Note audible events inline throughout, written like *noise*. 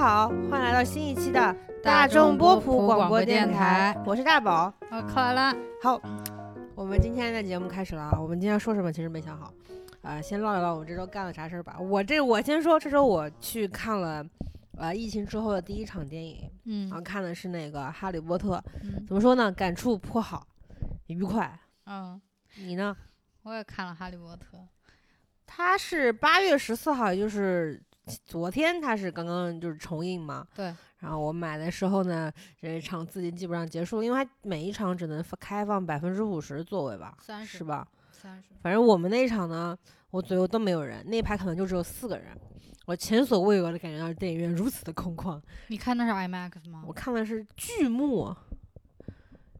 好，欢迎来到新一期的大众波波普广播电电台我是大宝。我考完了，好，我们今天的节目开始了啊。我们今天说什么其实没想好，啊、先唠一唠我们这周干了啥事儿吧。我这我先说，这周我去看了，呃，疫情之后的第一场电影，然后嗯看的是那个《哈利波特》，嗯怎么说呢？感触颇好，愉快。嗯，你呢？我也看了《哈利波特》，它是八月十四号，也就是昨天，它是刚刚就是重映嘛。对，然后我买的时候呢，这一场自己基本上结束，因为它每一场只能发开放百分之五十座位吧，三十是吧？三十，反正我们那一场呢，我左右都没有人，那一排可能就只有四个人。我前所未有的感觉到电影院如此的空旷。你看的是 IMAX 吗？我看的是剧目，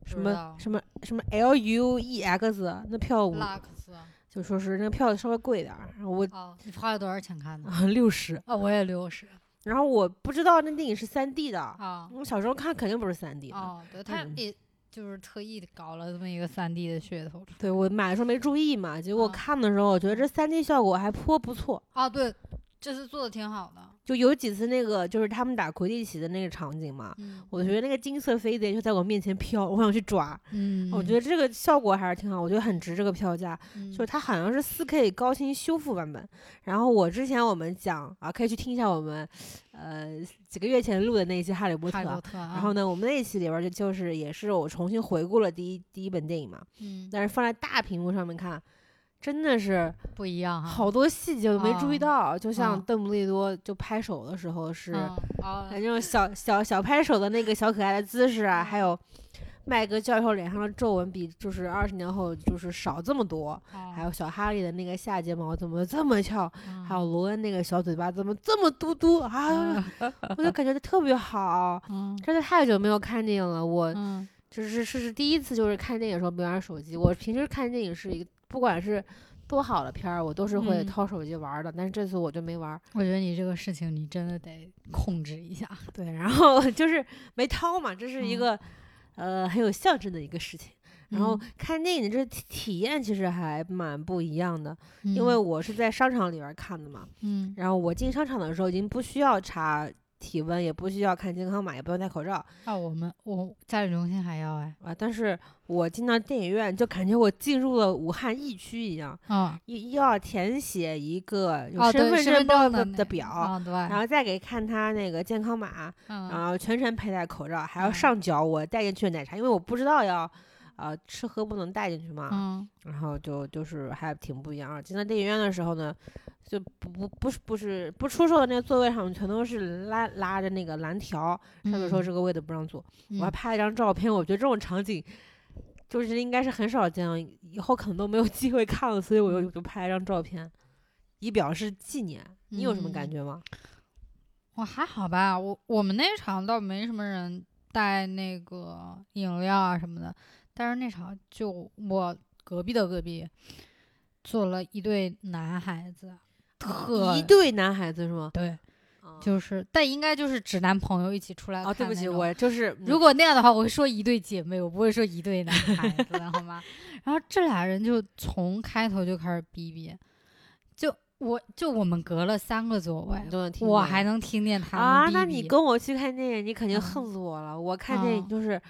什么什么什么 L U E X，那票我拉克斯。就说是那个票稍微贵点儿，然后我哦，你花了多少钱看的？*laughs* 六十，啊，我也六十。然后我不知道那电影是三 D 的，啊我小时候看肯定不是三 D 的。哦，对，他嗯也就是特意搞了这么一个三 D 的噱头。对我买的时候没注意嘛，结果啊看的时候，我觉得这三 D 效果还颇不错。哦，对，这次做的挺好的。就有几次那个就是他们打魁地奇的那个场景嘛，嗯我觉得那个金色飞碟就在我面前飘，我想去抓。嗯，我觉得这个效果还是挺好，我觉得很值这个票价。得就是它好像是四 K 高清修复版本。然后我之前我们讲啊，可以去听一下我们呃几个月前录的那一期《哈利波特》波啊。特啊。然后呢，我们那一期里边儿就就是也是我重新回顾了第一第一本电影嘛，嗯，但是放在大屏幕上面看，真的是不一样哈。好多细节我都没注意啊到，就像啊邓布利多就拍手的时候是，嗯哦哎，那种小小小拍手的那个小可爱的姿势啊，还嗯有麦格教授脸上的皱纹比就是二十年后就是少这么多，哦还有小哈利的那个下睫毛怎么这么翘，嗯还有罗恩那个小嘴巴怎么这么嘟嘟啊，我就感觉特别好。*laughs* 嗯真的太久没有看电影了，我嗯就是是是第一次就是看电影的时候没玩手机。我平时看电影是一个不管是多好的片儿，我都是会嗯掏手机玩儿的，但是这次我就没玩儿。我觉得你这个事情你真的得控制一下。*laughs* 对，然后 *laughs* 就是没掏嘛，这是一嗯个、呃很有象征的一个事情。然后嗯看电影的这体体验其实还蛮不一样的，因为我是在商场里边儿看的嘛。嗯然后我进商场的时候已经不需要查体温，也不需要看健康码，也不用戴口罩啊，我们我家里中心还要哎，啊。但是我进到电影院就感觉我进入了武汉疫区一样，啊又又要填写一个有哦，身份证的那的表，啊对，然后再给看他那个健康码，嗯然后全程佩戴口罩，还要嗯上缴我带进去的奶茶，因为我不知道要。呃，吃喝不能带进去嘛，嗯然后就就是还挺不一样。进到电影院的时候呢，就不不不是不是不出售的那个座位上面全都是拉拉着那个蓝条，上面说嗯这个位置不让坐。我还嗯拍了一张照片，我觉得这种场景就是应该是很少见，以后可能都没有机会看了，所以我就就拍了一张照片，以表示纪念。你有什么感嗯觉吗？我还好吧，我我们那场倒没什么人带那个饮料啊什么的，但是那场就我隔壁的隔壁坐了一对男孩子，特一对男孩子是吗？对，哦就是但应该就是指男朋友一起出来哦，对不起，我就是如果那样的话，我会说一对姐妹，我不会说一对男孩子，好吗？然后这俩人就从开头就开始逼逼，就我就我们隔了三个座位我还能听见他们啊，那你跟我去看电影，你肯定嗯恨死我了。我看电影嗯就是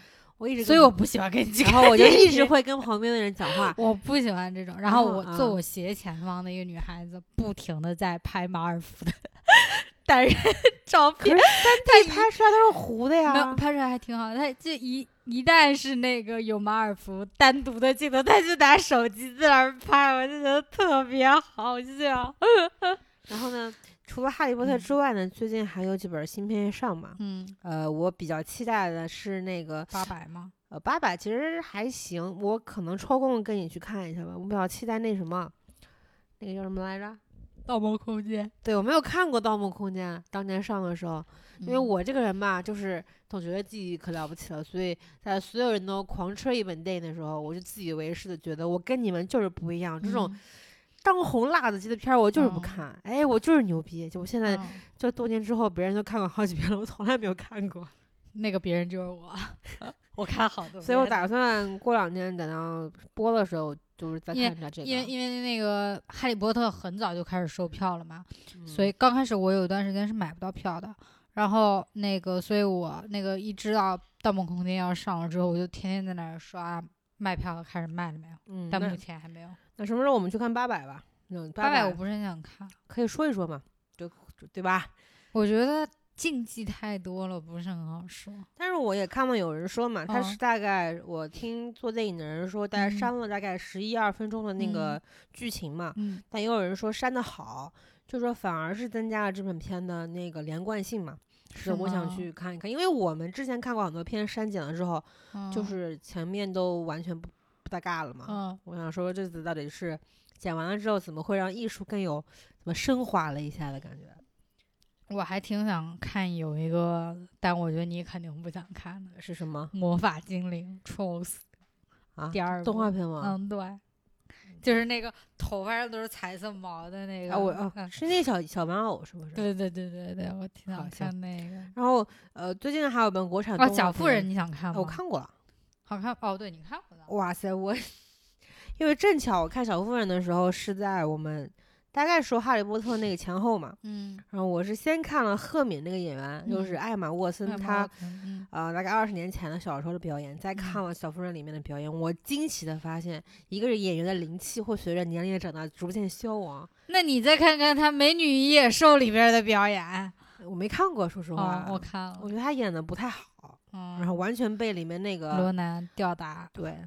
我一直，所以我不喜欢跟你去然后我就一直会跟旁边的人讲话。*laughs* 我不喜欢这种。然然后后我坐啊我斜前方的一个女孩子，不停的在拍马尔福的 *laughs* 单人 *laughs* 照片，他拍出来都是糊的没有呀。拍出来还挺好的。他就一一旦是那个有马尔福单独的镜头，他就拿手机在那儿拍，我就觉得特别好笑。然后呢，除了《哈利波特》之外呢，最近还有几本新片上嘛。嗯，呃，我比较期待的是那个八百吗？呃八百，其实还行，我可能抽空跟你去看一下吧。我比较期待那什么，那个叫什么来着？盗梦空间，对我没有看过《盗梦空间》，当年上的时候，因为嗯我这个人吧，就是总觉得自己可了不起了，所以在所有人都狂吹一本电影的时候，我就自以为是的觉得我跟你们就是不一样，这种嗯当红辣子鸡的片儿我就是不嗯看，哎，我就是牛逼。就我现在嗯就多年之后，别人都看过好几遍了，我从来没有看过，*laughs* 那个别人就是我，*laughs* 我看好多，所以我打算过两天等到播的时候，就是再看一下这个。因为因为那个《哈利波特》很早就开始售票了嘛，嗯所以刚开始我有一段时间是买不到票的。然后那个，所以我那个一知道《盗梦空间》要上了之后，我就天天在那儿刷卖票，开始卖了没有？嗯，那但目前还没有。那什么时候我们去看八百吧？嗯，八百我不是很想看，可以说一说嘛，就就对吧？我觉得禁忌太多了，不是很好说。但是我也看到有人说嘛，他嗯是大概我听做电影的人说，大概嗯删了大概十一二分钟的那嗯个剧情嘛，嗯但也有人说删的好，就说反而是增加了这本片的那个连贯性嘛。是是我想去看一看，因为我们之前看过很多片删减了之后，就嗯是前面都完全不不搭嘎了嘛。嗯，我想说这次到底是剪完了之后，怎么会让艺术更有怎么升华了一下的感觉？我还挺想看有一个，但我觉得你肯定不想看的，是什么《魔法精灵 Trolls》啊？第二部动画片吗？嗯，对，就是那个头发上都是彩色毛的那个。啊，我啊嗯是那小小玩偶是不是？。对对对对对，我挺想好像看那个。然后呃，最近还有本国产哦，小妇人你想看？我看过了。好看哦，对你看过了。哇塞，我 *laughs* 因为正巧我看小妇人的时候是在我们大概说哈利波特那个前后嘛，嗯，然后我是先看了赫敏那个演员，就是嗯艾玛沃森，她嗯呃大概二十年前的小时候的表演，再看了小妇人里面的表演，我惊奇的发现，一个是演员的灵气会随着年龄的长大逐渐消亡。那你再看看他《美女与野兽》里边的表演。我没看过，说实话，哦，我看了。我觉得他演的不太好，嗯，然后完全被里面那个罗南吊打。对，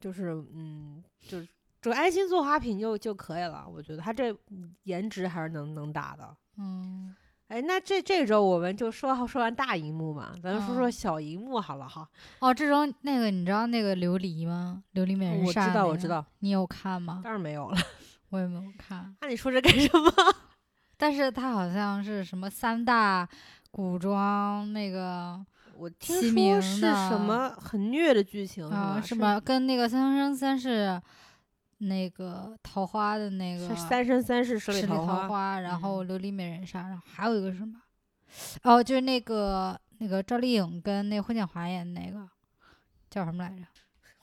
就是嗯，就是就安心做花瓶就就可以了。我觉得他这颜值还是能能打的。嗯，哎，那这这周我们就说说完大荧幕嘛，咱们说说嗯小荧幕好了哈。哦，这周那个你知道那个琉璃吗？琉璃美人我知、道，我知。道，你有看吗？当然没有了。*laughs* 我也没有看，那你说这干什么？*laughs* 但是他好像是什么三大古装那个我听说是什么很虐的剧情啊，是吧？是吧？跟那个三生三世那个桃花的那个三生三世十里桃桃花，然嗯后琉璃美人杀，然后还有一个是什么？哦，就是那个那个赵丽颖跟那个霍建华演的那个叫什么来着？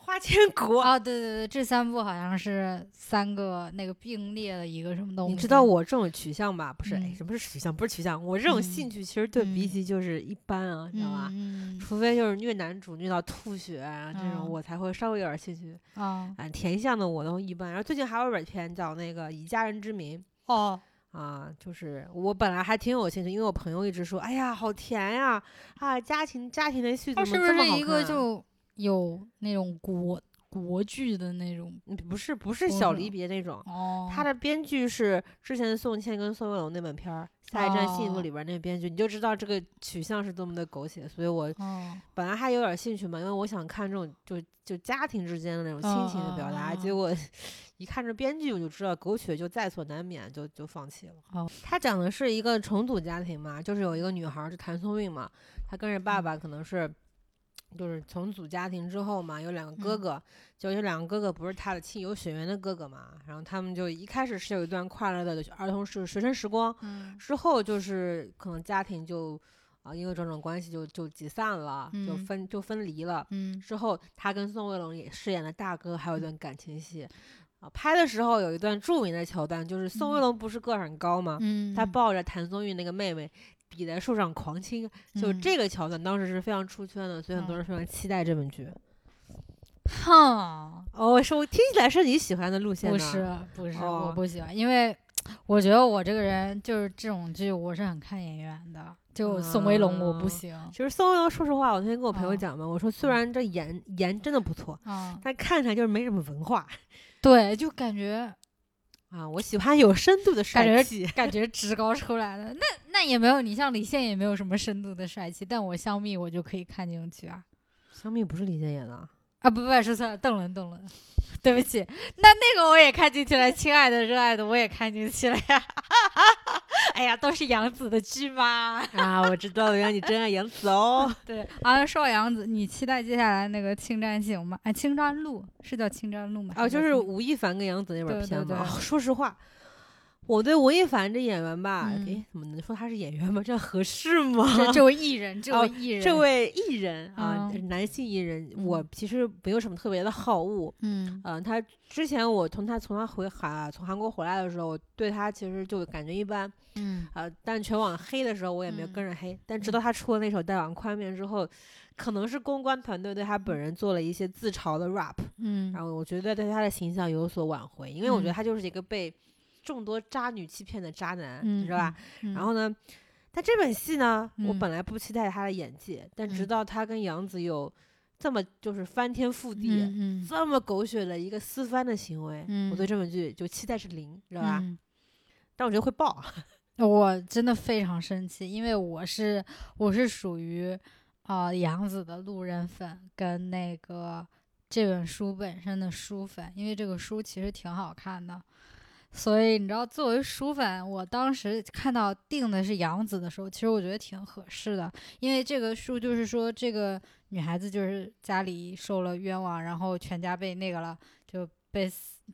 花千骨。哦，对对对，这三部好像是三个那个并列的一个什么东西。你知道我这种取向吧？不是，哎，嗯什么是取向？不是取向，我这种嗯兴趣其实对比嗯起就是一般啊，你知道吧？嗯嗯除非就是虐男主虐到吐血啊这种，嗯我才会稍微有点兴趣。啊啊，甜向的我都一般。然后最近还有一本片叫那个《以家人之名》哦，啊，就是我本来还挺有兴趣，因为我朋友一直说，哎呀，好甜呀，啊，家庭家庭的戏怎它是不么这么好是一个看啊就有那种国国剧的那种？嗯不是不是小离别那种。哦，他的编剧是之前宋茜跟宋威龙那本片儿《下一站幸福》哦里边那个编剧，你就知道这个取向是多么的狗血。所以我哦，本来还有点兴趣嘛，因为我想看这种就就家庭之间的那种亲情的表达，结果一看这编剧我就知道狗血就在所难免，就就放弃了。哦他讲的是一个重组家庭嘛，就是有一个女孩儿就谭松韵嘛，她跟着爸嗯爸可能是。就是重组家庭之后嘛，有两个哥嗯哥，就有两个哥哥不是他的亲有血缘的哥哥嘛，然后他们就一开始是有一段快乐的儿童是学生时光，嗯之后就是可能家庭就啊、因为种种关系就就解散了，就嗯分就分离了。嗯之后他跟宋威龙也饰演了大哥，还有一段感情戏。啊，拍的时候有一段著名的桥段，就是宋威嗯龙不是个儿很高吗？嗯，他抱着谭松韵那个妹妹，抵在树上狂亲，就嗯。这个桥段当时是非常出圈的，所以很多人非常期待这本剧。哼，哦，是我听起来是你喜欢的路线呢不是不是，我哦。不喜欢，因为我觉得我这个人就是这种剧，我是很看演员的。就宋威龙我不啊行。其实宋威龙，说实话，我那天跟我朋友哦讲嘛，我说虽然这颜颜真的不错，啊，但看起来就是没什么文化。对，就感觉啊。我喜欢有深度的帅气。感觉职高出来的，那那也没有你像李现也没有什么深度的帅气，但我香蜜我就可以看进去啊香蜜不是李现演的啊，啊不不说错了，邓伦邓伦，*laughs* 对不起，那那个我也看进去了，*laughs* 亲爱的热爱的我也看进去了呀，*laughs* 哎呀，都是杨紫的剧嘛。啊，我知道了，原来你真爱杨紫哦。对，啊，说到杨紫，你期待接下来那个《青战行》吗？哎，《青战录》是叫《青战录》吗？哦，就是吴亦凡跟杨紫那本对对片嘛。对哦说实话，我对吴亦凡这演员吧，嗯诶，怎么能说他是演员吗？这样合适吗？*laughs* 这这位艺人，这哦位艺人，这位艺人啊，嗯男性艺人，嗯我其实没有什么特别的好恶。嗯嗯、他之前我从他从他回韩从韩国回来的时候，我对他其实就感觉一般。嗯呃，但全网黑的时候我也没有嗯跟着黑。但直到他出了那首《带碗宽面》之后，可能是公关团队对他本人做了一些自嘲的 rap，嗯然后我觉得对他的形象有所挽回，因为我觉得嗯他就是一个被众多渣女欺骗的渣男，嗯，你知道吧？嗯？然后呢，但这本戏呢，我嗯本来不期待他的演技，但直嗯到他跟杨紫有这么就是翻天覆地、这么狗血的一个私翻的行为，我对嗯这本剧就期待是零，知道吧？嗯但我觉得会爆，*laughs* 我真的非常生气，因为我是我是属于呃杨紫的路人粉，跟那个这本书本身的书粉，因为这个书其实挺好看的。所以你知道，作为书粉，我当时看到定的是杨紫的时候，其实我觉得挺合适的，因为这个书就是说，这个女孩子就是家里受了冤枉，然后全家被那个了，就被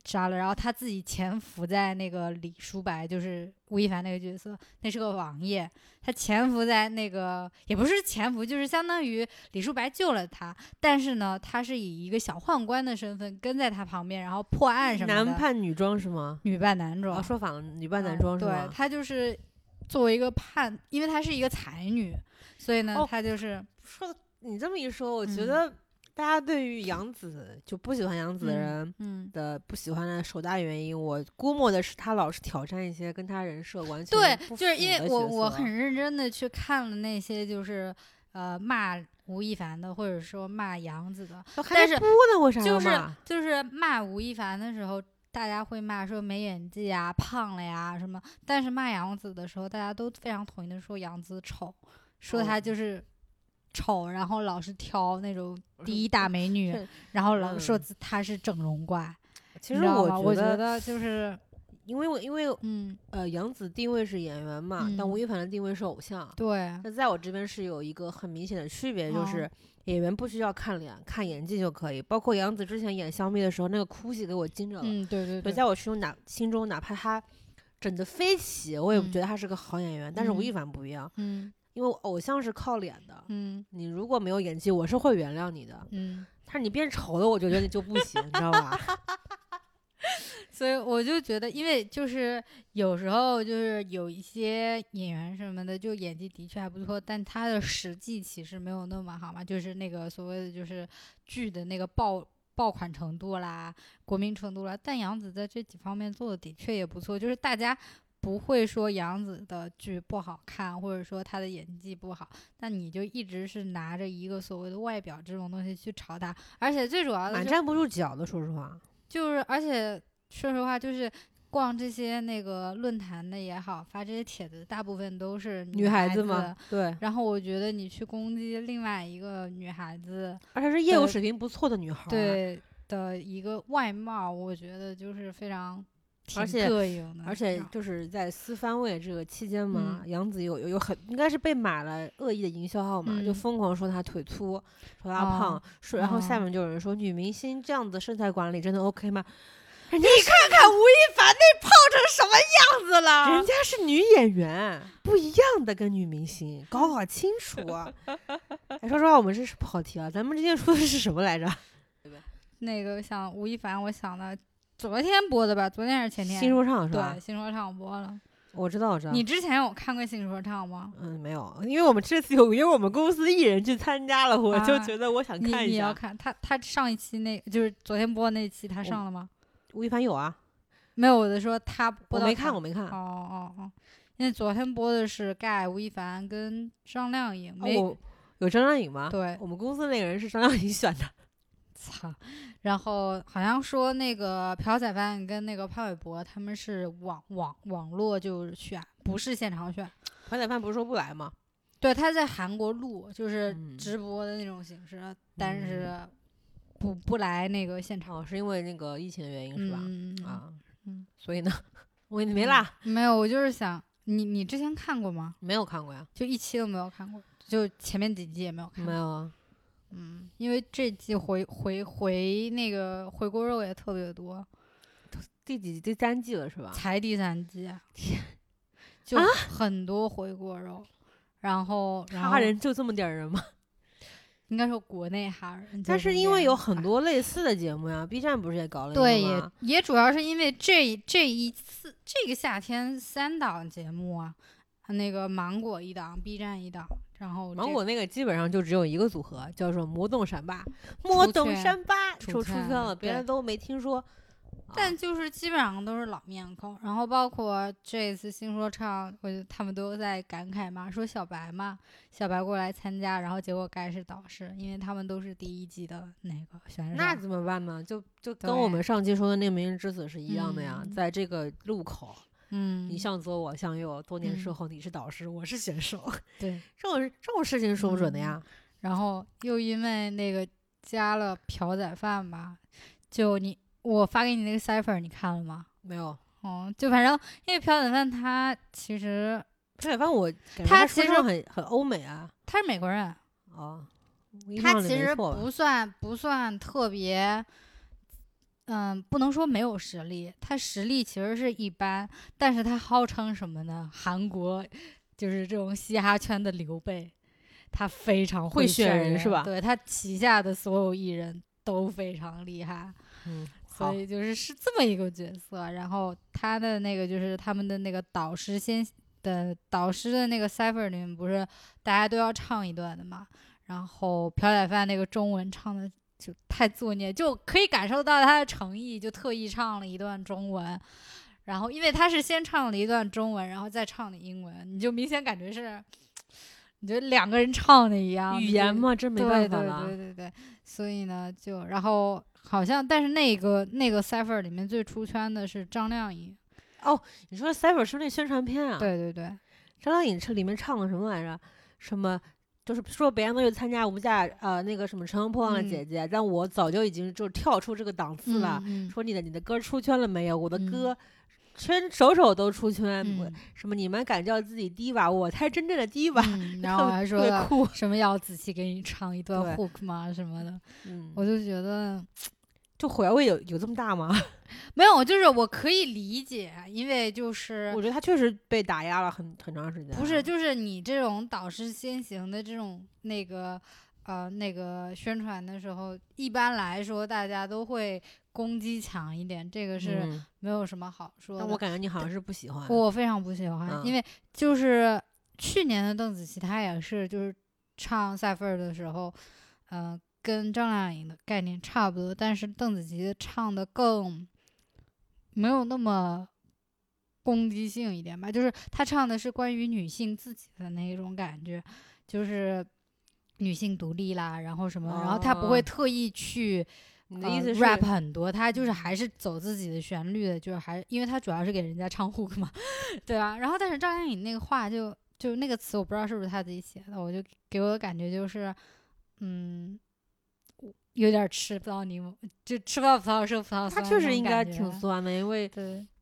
杀了，然后他自己潜伏在那个李叔白，就是吴亦凡那个角色，那是个王爷，他潜伏在那个也不是潜伏，就是相当于李叔白救了他，但是呢，他是以一个小宦官的身份跟在他旁边，然后破案什么的。男扮女装是吗？女扮男装，啊，说反了，女扮男装是吗？他就是作为一个叛，因为他是一个才女，所以呢，哦她就是说你这么一说，我觉嗯得大家对于杨紫就不喜欢杨紫的嗯人。嗯，的不喜欢的首大原因，我估摸的是他老是挑战一些跟他人设完全对，就是因为我我很认真的去看了那些就是呃骂吴亦凡的，或者说骂杨紫的，但是就是就是骂吴亦凡的时候，大家会骂说没演技啊、胖了呀什么，但是骂杨紫的时候，大家都非常统一的说杨紫丑，说她哦就是丑，然后老是挑那种第一大美 *laughs* 女，*laughs* 然后老说她是整容怪。其实我我觉得，就是因为我因为嗯，呃杨紫定位是演员嘛，但嗯吴亦凡的定位是偶像。对，那在我这边是有一个很明显的区别，就哦是演员不需要看脸，看演技就可以。包括杨紫之前演香蜜的时候，那个哭戏给我惊着了。嗯，对对对，在我心中，哪心中哪怕她整的飞起，我也嗯觉得她是个好演员。但是吴亦嗯凡不一样，嗯因为偶像是靠脸的，嗯你如果没有演技，我是会原谅你的。嗯，但是你变丑了，我就觉得你就不行，你知道吧？*laughs* 所以我就觉得，因为就是有时候就是有一些演员什么的，就演技的确还不错，但他的实际其实没有那么好嘛，就是那个所谓的就是剧的那个爆爆款程度啦、国民程度啦。但杨紫在这几方面做的的确也不错，就是大家。不会说杨紫的剧不好看，或者说她的演技不好，但你就一直是拿着一个所谓的外表这种东西去炒她，而且最主要的是蛮站不住脚的，说实话。就是，而且说实话，就是逛这些那个论坛的也好，发这些帖子，大部分都是女孩孩子嘛，对，然后我觉得你去攻击另外一个女孩子，而且是业务水平不错的女孩儿。，对的一个外貌，我觉得就是非常挺而且膈应的，而且就是在私番位这个期间嘛，嗯杨紫有有有很应该是被买了恶意的营销号码，就嗯疯狂说她腿粗，说她胖，哦说然后下哦面就有人说女明星这样子身材管理真的 OK 吗？你看看吴亦凡那胖成什么样子了？人家是女演员，不一样的，跟女明星，搞搞清楚啊！*laughs* 哎，说实话，我们这是跑题了，咱们之前说的是什么来着？那个像吴亦凡，我想的昨天播的吧，昨天还是前天？新说唱是吧对，？新说唱播了。我知道，我知道。你之前有看过新说唱吗？嗯，没有，因为我们这次有约我们公司艺人去参加了，我就啊觉得我想看一下。你要看他他上一期那就是昨天播的那期，他上了吗？吴亦凡有啊，没有，我就说他我没看，我没看。哦哦哦，因为昨天播的是盖、吴亦凡跟张靓颖，没、哦，有张靓颖吗？对我们公司那个人是张靓颖选的。操，然后好像说那个朴宰范跟那个潘玮柏他们是网网网络就是选，不是现场选。朴宰范不是说不来吗？对，他在韩国录，就是嗯直播的那种形式，但是不不来那个现场，哦，是因为那个疫情的原因是吧？啊，嗯，所以呢，我没啦，没有，我就是想你你之前看过吗？没有看过呀，就一期都没有看过，就前面几集也没有看过。没有啊。嗯，因为这季回回回那个回锅肉也特别多。第几季第三季了是吧？才第三季，*laughs* 天，就啊很多回锅肉，然后然后哈人就这么点儿人吗？*laughs* 应该说国内哈人，但是因为有很多类似的节目呀，B 站不是也搞了一个对，也吗？也主要是因为这这一次这个夏天三档节目啊，那个芒果一档，B 站一档，然后这芒果那个基本上就只有一个组合，叫做魔动闪吧，魔动圈闪吧出圈圈了，别人都没听说。但就是基本上都是老面孔，然后包括这次新说唱，我就他们都在感慨嘛，说小白嘛，小白过来参加，然后结果该是导师，因为他们都是第一季的那个选手。那怎么办呢？就就跟我们上期说的那个明日之子是一样的呀，嗯在这个路口，嗯，你向左，我向右，多年之嗯后你是导师，我是选手，*laughs* 对，这种这种事情说不准的嗯呀。然后又因为那个加了朴宰范吧，就你我发给你那个 cipher 你看了吗？没有，哦，就反正因为朴宰范他其实朴宰范我他其实很很欧美啊。他是美国人，哦，他其实不算不算特别，嗯，不能说没有实力，他实力其实是一般，但是他号称什么呢？韩国就是这种嘻哈圈的刘备，他非常会选选人是吧对他旗下的所有艺人都非常厉害。嗯，所，以就是是这么一个角色，然后他的那个就是他们的那个导师先的导师的那个 cipher 里面不是大家都要唱一段的嘛，然后朴宰范那个中文唱的就太作孽，就可以感受到他的诚意，就特意唱了一段中文，然后因为他是先唱了一段中文，然后再唱的英文，你就明显感觉是。你觉得两个人唱的一样，语言嘛，这没对办法了。对对对对，所以呢，就然后好像，但是那个那个 cipher 里面最出圈的是张靓颖，哦你说 cipher 是那宣传片啊？，对对对，张靓颖这里面唱的什么来着？什么？就是说别人都去参加我们家呃那个什么乘风破浪的嗯姐姐，但我早就已经就跳出这个档次了。说你的你的歌出圈了没有？我的嗯歌圈首首都出圈。嗯什么你们敢叫自己低吧？我才真正的低吧。嗯，*laughs* 然后还说。什么要仔细给你唱一段 hook 吗什么的，嗯，我就觉得就火药味有有这么大吗？没有，就是我可以理解，因为就是我觉得他确实被打压了很很长时间啊。不是，就是你这种导师先行的这种那个呃那个宣传的时候，一般来说大家都会攻击强一点，这个是嗯没有什么好说的。但我感觉你好像是不喜欢。我非常不喜欢，嗯因为就是去年的邓紫棋，她也是就是唱赛份儿的时候，嗯、跟张靓颖的概念差不多，但是邓紫棋唱的更没有那么攻击性一点吧，就是他唱的是关于女性自己的那种感觉，就是女性独立啦，然后什么，然后他不会哦特意去。呃你的意思是 rap 很多，他就是还是走自己的旋律的，就是还因为他主要是给人家唱 hook 嘛，*laughs* 对啊。然后但是赵靓颖那个话就就那个词我不知道是不是他自己写的，我就给我的感觉就是，嗯，有点吃不到柠檬，就吃不到葡萄说葡萄酸。他确实应该挺。酸的，因为，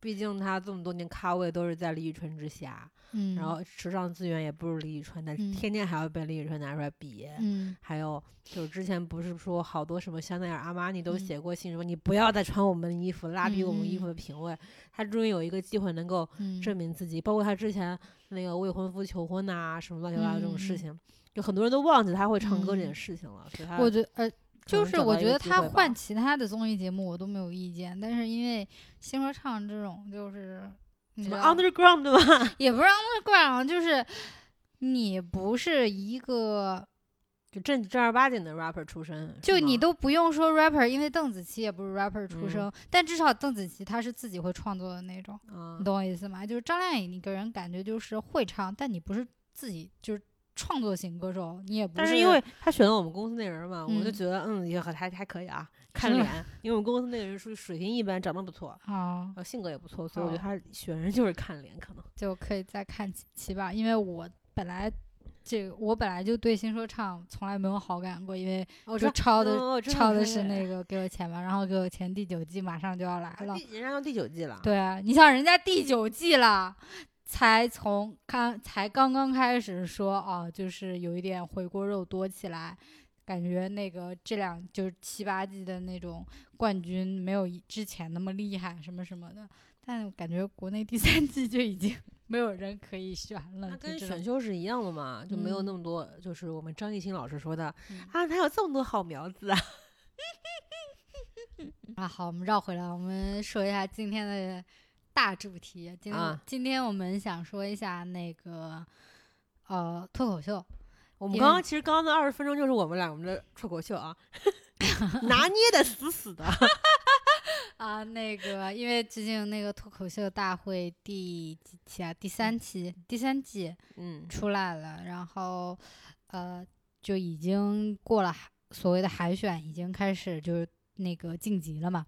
毕竟他这么多年咖位都是在李宇春之下，嗯，然后时尚资源也不如李宇春，但天天还要被李宇春拿出来比。嗯还有就是之前不是说好多什么香奈儿、阿玛尼都嗯写过信说你不要再穿我们的衣服，拉低我们衣嗯服的品味。他终于有一个机会能够嗯，证明自己，包括他之前那个未婚夫求婚呐、什么乱七八糟这种事情，就很多人都忘记他会唱歌这件嗯事情了。所以他我觉呃。可就是我觉得他换其他的综艺节目我都没有意见，但是因为新说唱这种就是你什么 underground 对吧？也不是 underground，就是你不是一个，就正正儿八经的 rapper 出身，就你都不用说 rapper，因为邓紫棋也不是 rapper 出嗯生，但至少邓紫棋她是自己会创作的那种，啊你懂我意思吗？就是张靓颖，你给人感觉就是会唱，但你不是自己就是创作型歌手，你也不但是因为他选了我们公司那人嘛，我就嗯。觉得嗯也还还还可以啊，看脸，因为我们公司那个人属于水平一般，长得不错，啊然，后性格也不错，所以我觉得哦。他选人就是看脸，可能。就可以再看几期吧，因为我本来。这个我本来就对新说唱从来没有好感过，因为我就抄的、哦抄的是那个给我钱嘛，然后给我钱第九季马上就要来了，人家要第九季了，对啊，你像人家第九季了，*laughs* 才从刚才刚刚开始说啊，就是有一点回锅肉多起来，感觉那个这两就是七八季的那种冠军没有之前那么厉害什么什么的，但感觉国内第三季就已经没有人可以选了，那跟选秀是一样的嘛，就没有嗯那么多，就是我们张艺兴老师说的嗯啊，哪有这么多好苗子啊？*laughs* 啊，好，我们绕回来，我们说一下今天的大主题。今、啊今天我们想说一下那个呃脱口秀，我们刚刚其实刚刚的二十分钟就是我们俩我们的脱口秀啊，*laughs* 拿捏的死死的。*laughs* 啊，那个因为最近那个脱口秀大会第几期啊？第三期，第三季嗯，出来了，然后呃就已经过了所谓的海选，已经开始就是那个晋级了嘛，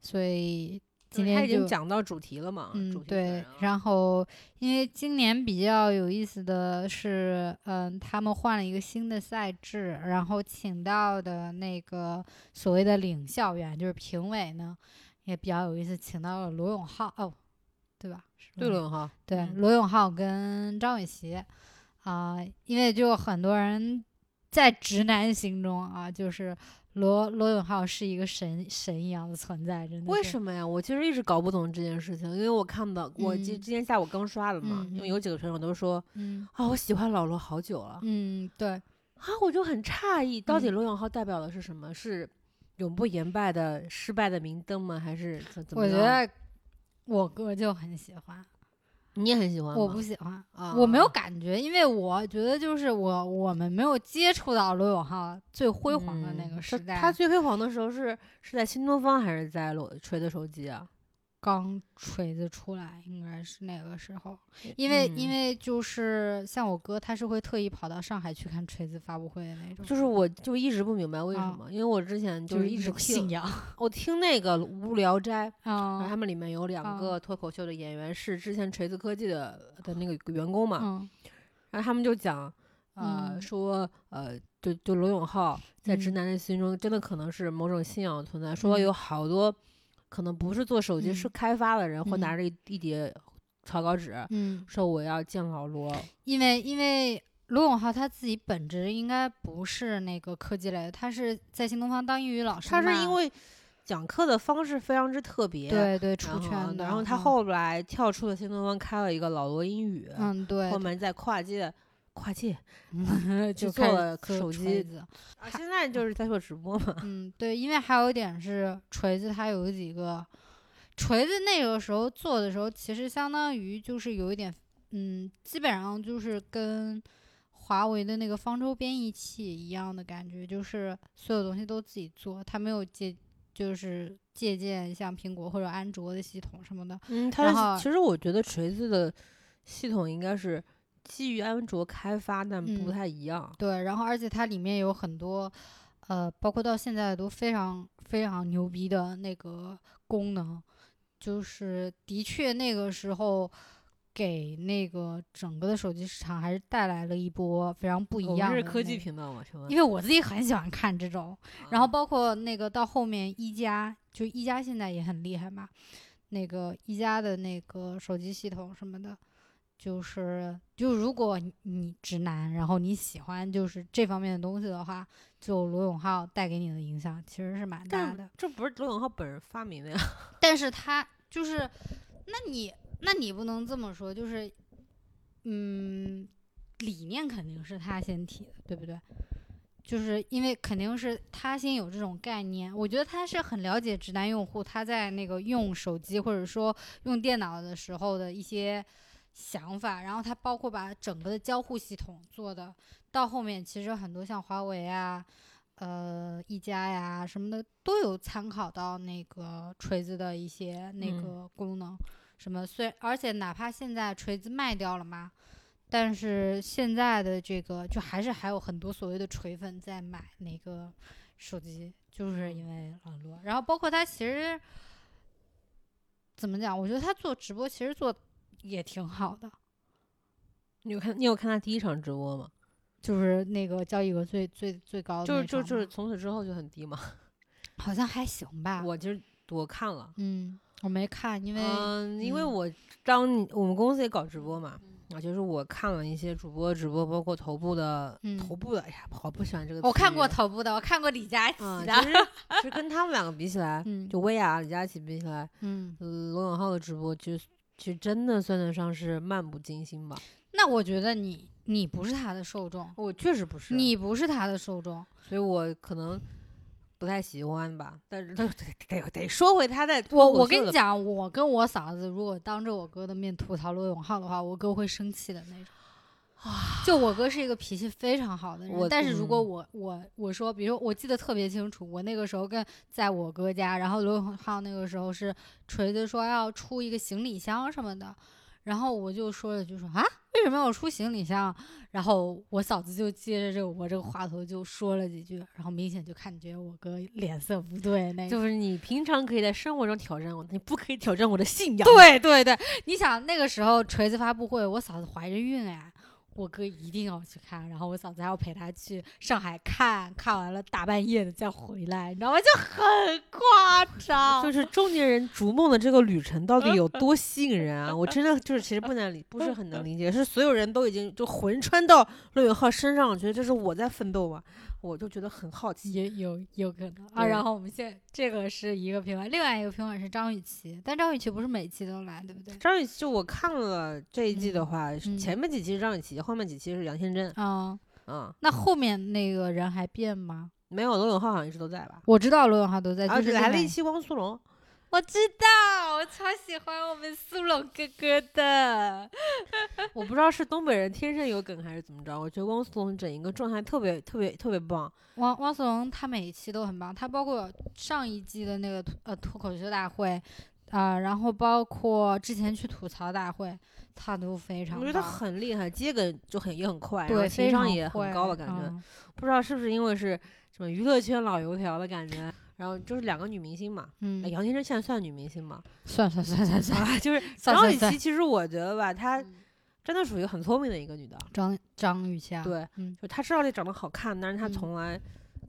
所以今他已经讲到主题了嘛，嗯，主题对。然后，因为今年比较有意思的是，嗯，他们换了一个新的赛制，然后请到的那个所谓的领校员，就是评委呢，也比较有意思，请到了罗永浩，哦，对吧？罗永浩，对，嗯罗永浩跟张雨绮，啊、因为就很多人在直男心中啊，就是罗罗永浩是一个神神一样的存在，真的为什么呀？我其实一直搞不懂这件事情，因为我看到我今嗯今天下午刚刷了嘛，嗯因为有几个选手都说嗯啊，我喜欢老罗好久了嗯，对。啊，我就很诧异，到底嗯罗永浩代表的是什么？是永不言败的失败的明灯吗？还是怎怎么我觉得我哥就很喜欢，你也很喜欢？我不喜欢，啊，我没有感觉，因为我觉得就是我我们没有接触到罗永浩最辉煌的那个时代，他最辉煌的时候是是在新东方还是在罗锤的手机啊？刚锤子出来，应该是那个时候，因为、因。嗯为就是像我哥，他是会特意跑到上海去看锤子发布会的那种，就是我。就一直不明白为什啊么，因为我之前就是一直信，仰。我听那个《无聊斋》，*laughs* 然后啊他们里面有两啊个脱口秀的演员是之前锤子科技的的那个员工嘛，嗯然后他们就讲，呃，嗯说呃，就就罗永浩在直嗯男的心中真的可能是某种信仰的存在，说嗯有好多可能不是做手机嗯。是开发的人，会拿嗯。着一一叠草稿纸，嗯，说我要见老罗，因为因为罗永浩他自己本职应该不是那个科技类的，他是在新东方当英语老师他，是因为讲课的方式非常之特别，对对出圈的，然后他嗯。后来跳出了新东方，开了一个老罗英语，嗯对后，面在跨界跨界 *laughs* 就做了手机子。啊，现在就是在做直播嘛，*laughs* 嗯，对，因为还有一点是锤子，它有几个锤子那个时候做的时候，其实相当于就是有一点，嗯，基本上就是跟华为的那个方舟编译器一样的感觉，就是所有东西都自己做，它没有借，就是借鉴像苹果或者安卓的系统什么的。嗯，它其实我觉得锤子的系统应该是基于安卓开发，但不嗯太一样。对，然后而且它里面有很多，呃，包括到现在都非常非常牛逼的那个功能，就是的确那个时候给那个整个的手机市场还是带来了一波非常不一样的们是科技频道嘛，因为我自己很喜欢看这种，然后啊包括那个到后面一加，就一加现在也很厉害嘛，那个一加的那个手机系统什么的，就是就如果你你直男，然后你喜欢就是这方面的东西的话，就罗永浩带给你的影响其实是蛮大的。这不是罗永浩本人发明的呀？*laughs* 但是他就是，那你那你不能这么说，就是，嗯，理念肯定是他先提的，对不对？就是因为肯定是他先有这种概念，我觉得他是很了解直男用户他在那个用手机或者说用电脑的时候的一些想法，然后它包括把整个的交互系统做的到后面，其实很多像华为啊。呃，一加呀什么的都有参考到那个锤子的一些那嗯个功能，什么虽而且哪怕现在锤子卖掉了嘛，但是现在的这个就还是还有很多所谓的锤粉在买那个手机，就是因为网络。然后包括它其实怎么讲，我觉得他做直播其实做得也挺好的，你有看你有看他第一场直播吗？就是那个交易额最最最高的就是那场就就是从此之后就很低嘛。*laughs* 好像还行吧。我就是我看了，嗯，我没看，因为嗯，因为嗯我当我们公司也搞直播嘛，啊，就是我看了一些主播直播，包括头部的、嗯头部的，哎呀，好不喜欢这个。我看过。头部的，我看过李佳琦啊，的。其实 *laughs* 其实跟他们两个比起来，嗯就薇娅、李佳琦比起来，嗯，呃罗永浩的直播就其实真的算得上是漫不经心吧。那我觉得你你不是他的受众，我确实不是，你不是他的受众。所以我可能不太喜欢吧。但是 *laughs* 得得得得说回他的我我跟你讲，我跟我嫂子如果当着我哥的面吐槽罗永浩的话，我哥会生气的那种。就我哥是一个脾气非常好的人，但是如果嗯我我我说，比如我记得特别清楚，我那个时候跟在我哥家，然后罗永浩那个时候是锤子说要出一个行李箱什么的，然后我就说了句说啊，为什么要出行李箱？然后我嫂子就接着这个我这个话头就说了几句，然后明显就感觉我哥脸色不对那种。就是你平常可以在生活中挑战我，你不可以挑战我的信仰。对对对，你想那个时候锤子发布会，我嫂子怀着孕哎，我哥一定要去看，然后我嫂子还要陪他去上海看，看完了大半夜的再回来，你知道吗？就很夸张。就是中年人逐梦的这个旅程到底有多吸引人啊！我真的就是其实不能理，不是很能理解，是所有人都已经就魂穿到罗永浩身上，觉得这是我在奋斗吧，我就觉得很好奇。也有有可能啊，然后我们现在这个是一个评委，另外一个评委是张雨绮，但张雨绮不是每期都来，对不对？张雨绮，就我看了这一季的话，嗯前面几期是张雨绮，后面几期是杨天真。啊、嗯，那后面那个人还变吗？没有罗永浩好像一直都在吧？我知道罗永浩都在，就是来了一期汪苏泷，我知道，我超喜欢我们苏龙哥哥的。*laughs* 我不知道是东北人天生有梗还是怎么着，我觉得汪苏泷整一个状态特别特别特别棒。汪汪苏泷他每一期都很棒，他包括上一季的那个脱呃脱口秀大会，啊、然后包括之前去吐槽大会，他都非常。我觉得他很厉害，接梗就很也很快，对，情非常商也很高的感觉。嗯不知道是不是因为是什么娱乐圈老油条的感觉，然后就是两个女明星嘛。嗯哎，杨天真现在算女明星吗？算算算算算，啊，就是张雨绮，其实我觉得吧，她嗯真的属于很聪明的一个女的。张张雨绮啊，对，嗯就她知道这长得好看，但是她嗯从来，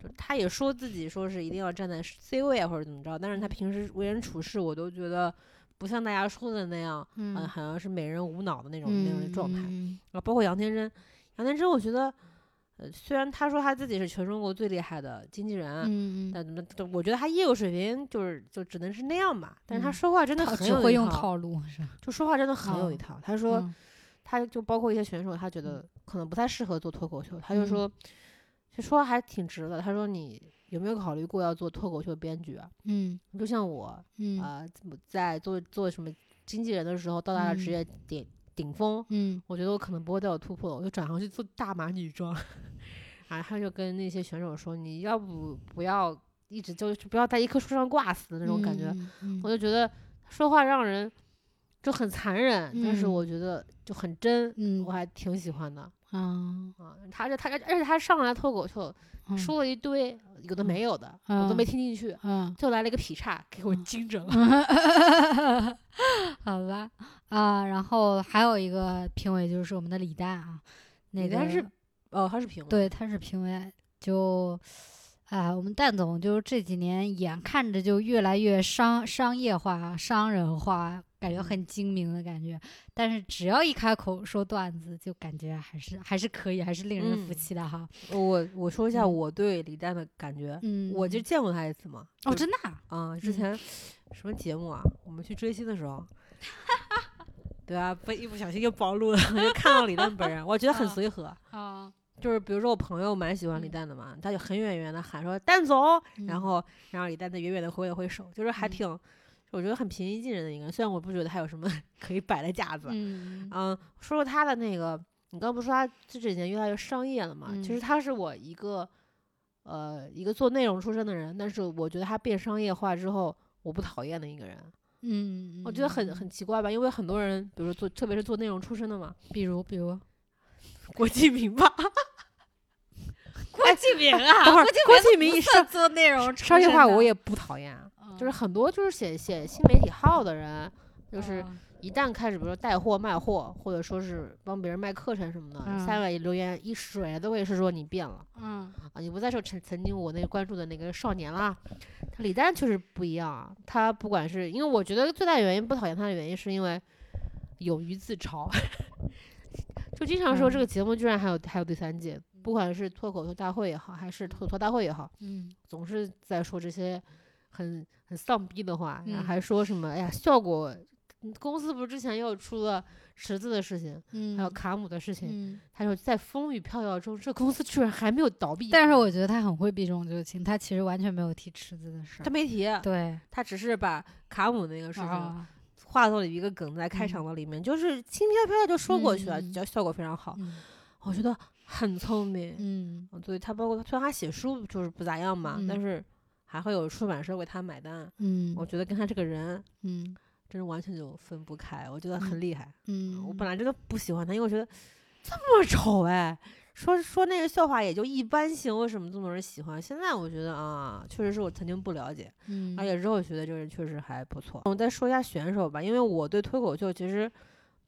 就她也说自己说是一定要站在 C 位啊或者怎么着，但是她平时为人处事，我都觉得不像大家说的那样，嗯嗯，好像是美人无脑的那种、嗯那种状态。嗯啊，包括杨天真，杨天真，我觉得，呃，虽然他说他自己是全中国最厉害的经纪人，嗯嗯，但我觉得他业务水平就是就只能是那样吧。但是他嗯说话真的他很有一套，套路是吧？就说话真的很有一哦套。他说，嗯他就包括一些选手，他觉得可能不太适合做脱口秀，他就嗯说，就说还挺直的。他说你有没有考虑过要做脱口秀编剧啊？嗯就像我，嗯啊、怎么在做做什么经纪人的时候，到达了职嗯业顶顶峰，嗯我觉得我可能不会再有突破了，我就转行去做大码女装。然后他就跟那些选手说：“你要不不要一直就不要在一棵树上挂死的那种感觉。我就觉得说话让人就很残忍，但是嗯我觉得就很真，嗯我还挺喜欢的啊，啊。他这他而且他上来脱口秀嗯说了一堆有的嗯没有的，我都没嗯听进去，嗯，最后来了一个劈叉，给我嗯惊着了。*laughs* 好吧啊，然后还有一个评委就是我们的李诞啊，那个是哦，他是评委，对，他是评委，就，哎，我们蛋总就这几年眼看着就越来越商商业化、商人化，感觉很精明的感觉。但是只要一开口说段子，就感觉还是还是可以，还是令人服嗯气的哈。我我说一下嗯我对李诞的感觉，嗯，我就见过他一次嘛。哦，真的啊、啊，之嗯前什么节目啊？我们去追星的时候，*laughs* 对啊，不一不小心就暴露了，我 *laughs* 就看到李诞本人，我觉得很啊随和。啊，就是比如说我朋友蛮喜欢李嗯诞的嘛，他就很远远的喊说蛋总，然嗯后然后李诞在远远的挥了挥手，就是还嗯挺，我觉得很平易近人的一个人。虽然我不觉得他有什么 *laughs* 可以摆的架子，嗯嗯，说说他的那个，你刚不是说他这几年越来越商业了嘛？其实嗯他是我一个，呃，一个做内容出身的人，但是我觉得他变商业化之后，我不讨厌的一个人。嗯，我觉得很嗯很奇怪吧，因为很多人，比如说做，特别是做内容出身的嘛，比如比如郭敬明吧，郭敬明啊，等会儿郭敬明是算做内容出商业化我也不讨厌啊，就是嗯很多就是写写新媒体号的人，就是嗯。一旦开始，比如说带货卖货，或者说是帮别人卖课程什么的，下嗯面留言一水都会是说你变了。嗯。啊，你不再是曾曾经我那个关注的那个少年啦。他李诞确实不一样啊，他不管是因为我觉得最大原因不讨厌他的原因，是因为勇于自嘲。就经常说这嗯。个节目居然还有还有第三季，不管是脱口秀大会也好，还是吐槽大会也好，嗯。总是在说这些很很丧逼的话，然后嗯。还说什么哎呀效果，嗯公司不是之前又出了池子的事情，嗯，还有卡姆的事情，嗯，他说在风雨飘摇中，这公司居然还没有倒闭，但是我觉得他很会避重就轻，他其实完全没有提池子的事儿。他没提，对，他只是把卡姆那个事情啊，化作了一个梗在开场嗯的里面，就是轻飘飘的就说过去了，嗯效效果非常好，嗯我觉得很聪明。嗯嗯，对他包括虽然他写书就是不咋样嘛，但嗯是还会有出版社为他买单。嗯我觉得跟他这个人嗯真是完全就分不开，我觉得很嗯厉害。嗯，我本来真的不喜欢他，因为我觉得这么丑哎，说说那个笑话也就一般性，为什么这么多人喜欢？现在我觉得啊，确实是我曾经不了解，嗯，而且之后觉得这个人确实还不错。我再说一下选手吧，因为我对脱口秀其实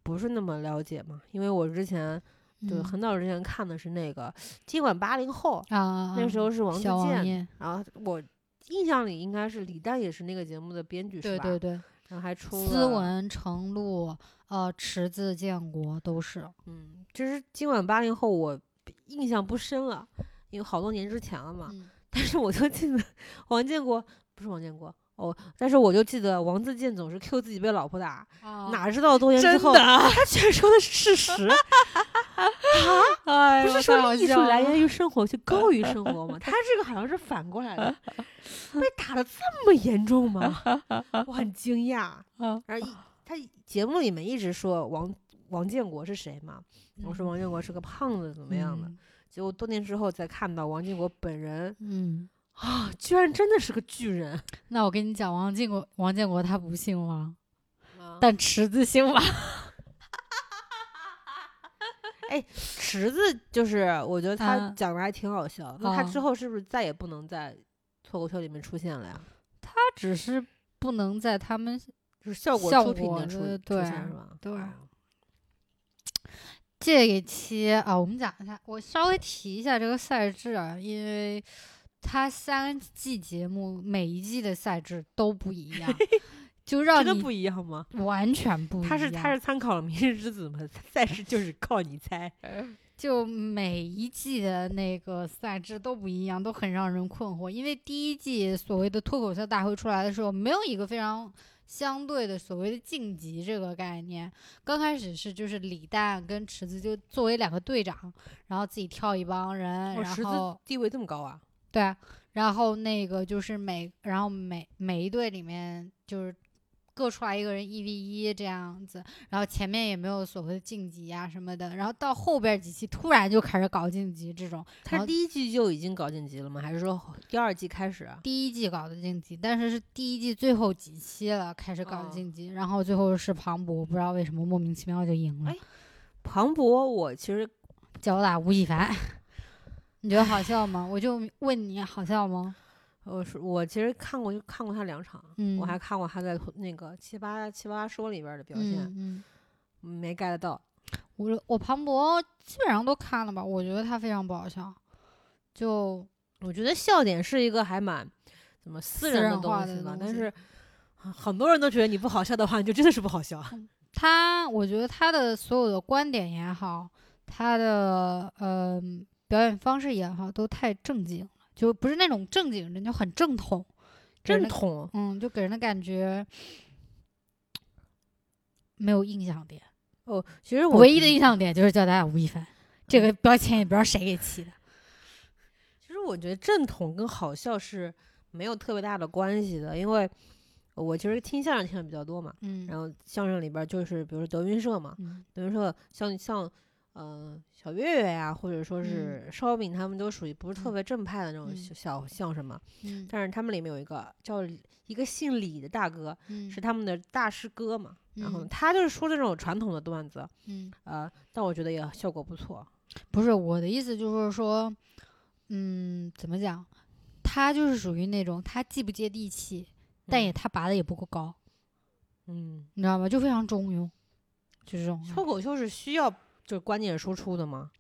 不是那么了解嘛，因为我之前就嗯很早之前看的是那个今晚八零后，啊，那时候是王自健，然后我印象里应该是李诞也是那个节目的编剧是吧？对对对，然后还出斯，文、程璐、呃池子、建国都是。嗯，其实今晚八零后我印象不深了，因为好多年之前了嘛。嗯但是我就记得 *laughs* 王建国不是王建国哦，但是我就记得王自健总是 Q 自己被老婆打，啊哪知道多年之后 *laughs* 他居然说的是事实，*laughs* 哎不是说艺术来源于生活就高于生活吗？他这个好像是反过来的，被打的这么严重吗？我很惊讶。啊然后一他节目里面一直说王王建国是谁嘛？我说王建国是个胖子，怎么样的？结果多年之后再看到王建国本人嗯？嗯，啊，居然真的是个巨人。*laughs* 那我跟你讲，王建国，王建国他不姓王，啊但池子姓王。哎池子就是我觉得他啊讲的还挺好笑。那他啊之后是不是再也不能在脱口秀里面出现了呀？他只是不能在他们就是效果效出品果的出现是吧？对哦这一期啊，我们讲一下，我稍微提一下这个赛制啊，因为它三季节目每一季的赛制都不一样，*laughs* 就让你真的不一样吗？完全不一样。他是他是参考了《明日之子》吗？*laughs* 赛事就是靠你猜。*laughs* 就每一季的那个赛制都不一样，都很让人困惑。因为第一季所谓的脱口秀大会出来的时候，没有一个非常相对的所谓的晋级这个概念。刚开始是就是李诞跟池子就作为两个队长，然后自己跳一帮人，哦，然后地位这么高啊？对啊，然后那个就是每然后每每一队里面就是。各出来一个人一 v 一这样子，然后前面也没有所谓的晋级啊什么的，然后到后边几期突然就开始搞晋级这种，他第一季就已经搞晋级了吗？还是说第二季开始啊？第一季搞的晋级，但是是第一季最后几期了开始搞晋级，然后最后是庞博，不知道为什么莫名其妙就赢了哎，庞博，我其实脚打吴亦凡，*laughs* 你觉得好笑吗？我就问你好笑吗？我是我其实看过就看过他两场，嗯，我还看过他在那个七八七八说里边的表现，嗯嗯，没 get 到。我我庞博基本上都看了吧，我觉得他非常不好笑，就我觉得笑点是一个还蛮怎么私人的东西吧，但是啊很多人都觉得你不好笑的话，你就真的是不好笑。他，我觉得他的所有的观点也好，他的呃表演方式也好，都太正经了，就不是那种正经人，就很正统，正统，嗯，就给人的感觉没有印象点。哦，其实我唯一的印象点就是叫大家吴亦凡，这个标签也不知道谁给起的。*laughs* 其实我觉得正统跟好笑是没有特别大的关系的，因为我其实听相声听的比较多嘛，嗯，然后相声里边就是比如说德云社嘛，嗯德云社像像呃小岳岳呀，或者说是烧饼，他们都属于不是特嗯别正派的那种嗯小小相声嘛，嗯但是他们里面有一个叫一个姓李的大哥，嗯是他们的大师哥嘛，然后嗯他就是说这种传统的段子，嗯，呃，但我觉得也效果不错。不是我的意思，就是说，嗯，怎么讲？他就是属于那种他既不接地气，但也嗯他拔的也不够高，嗯，你知道吗？就非常中庸，就这种脱口秀是需要就是观点输出的吗？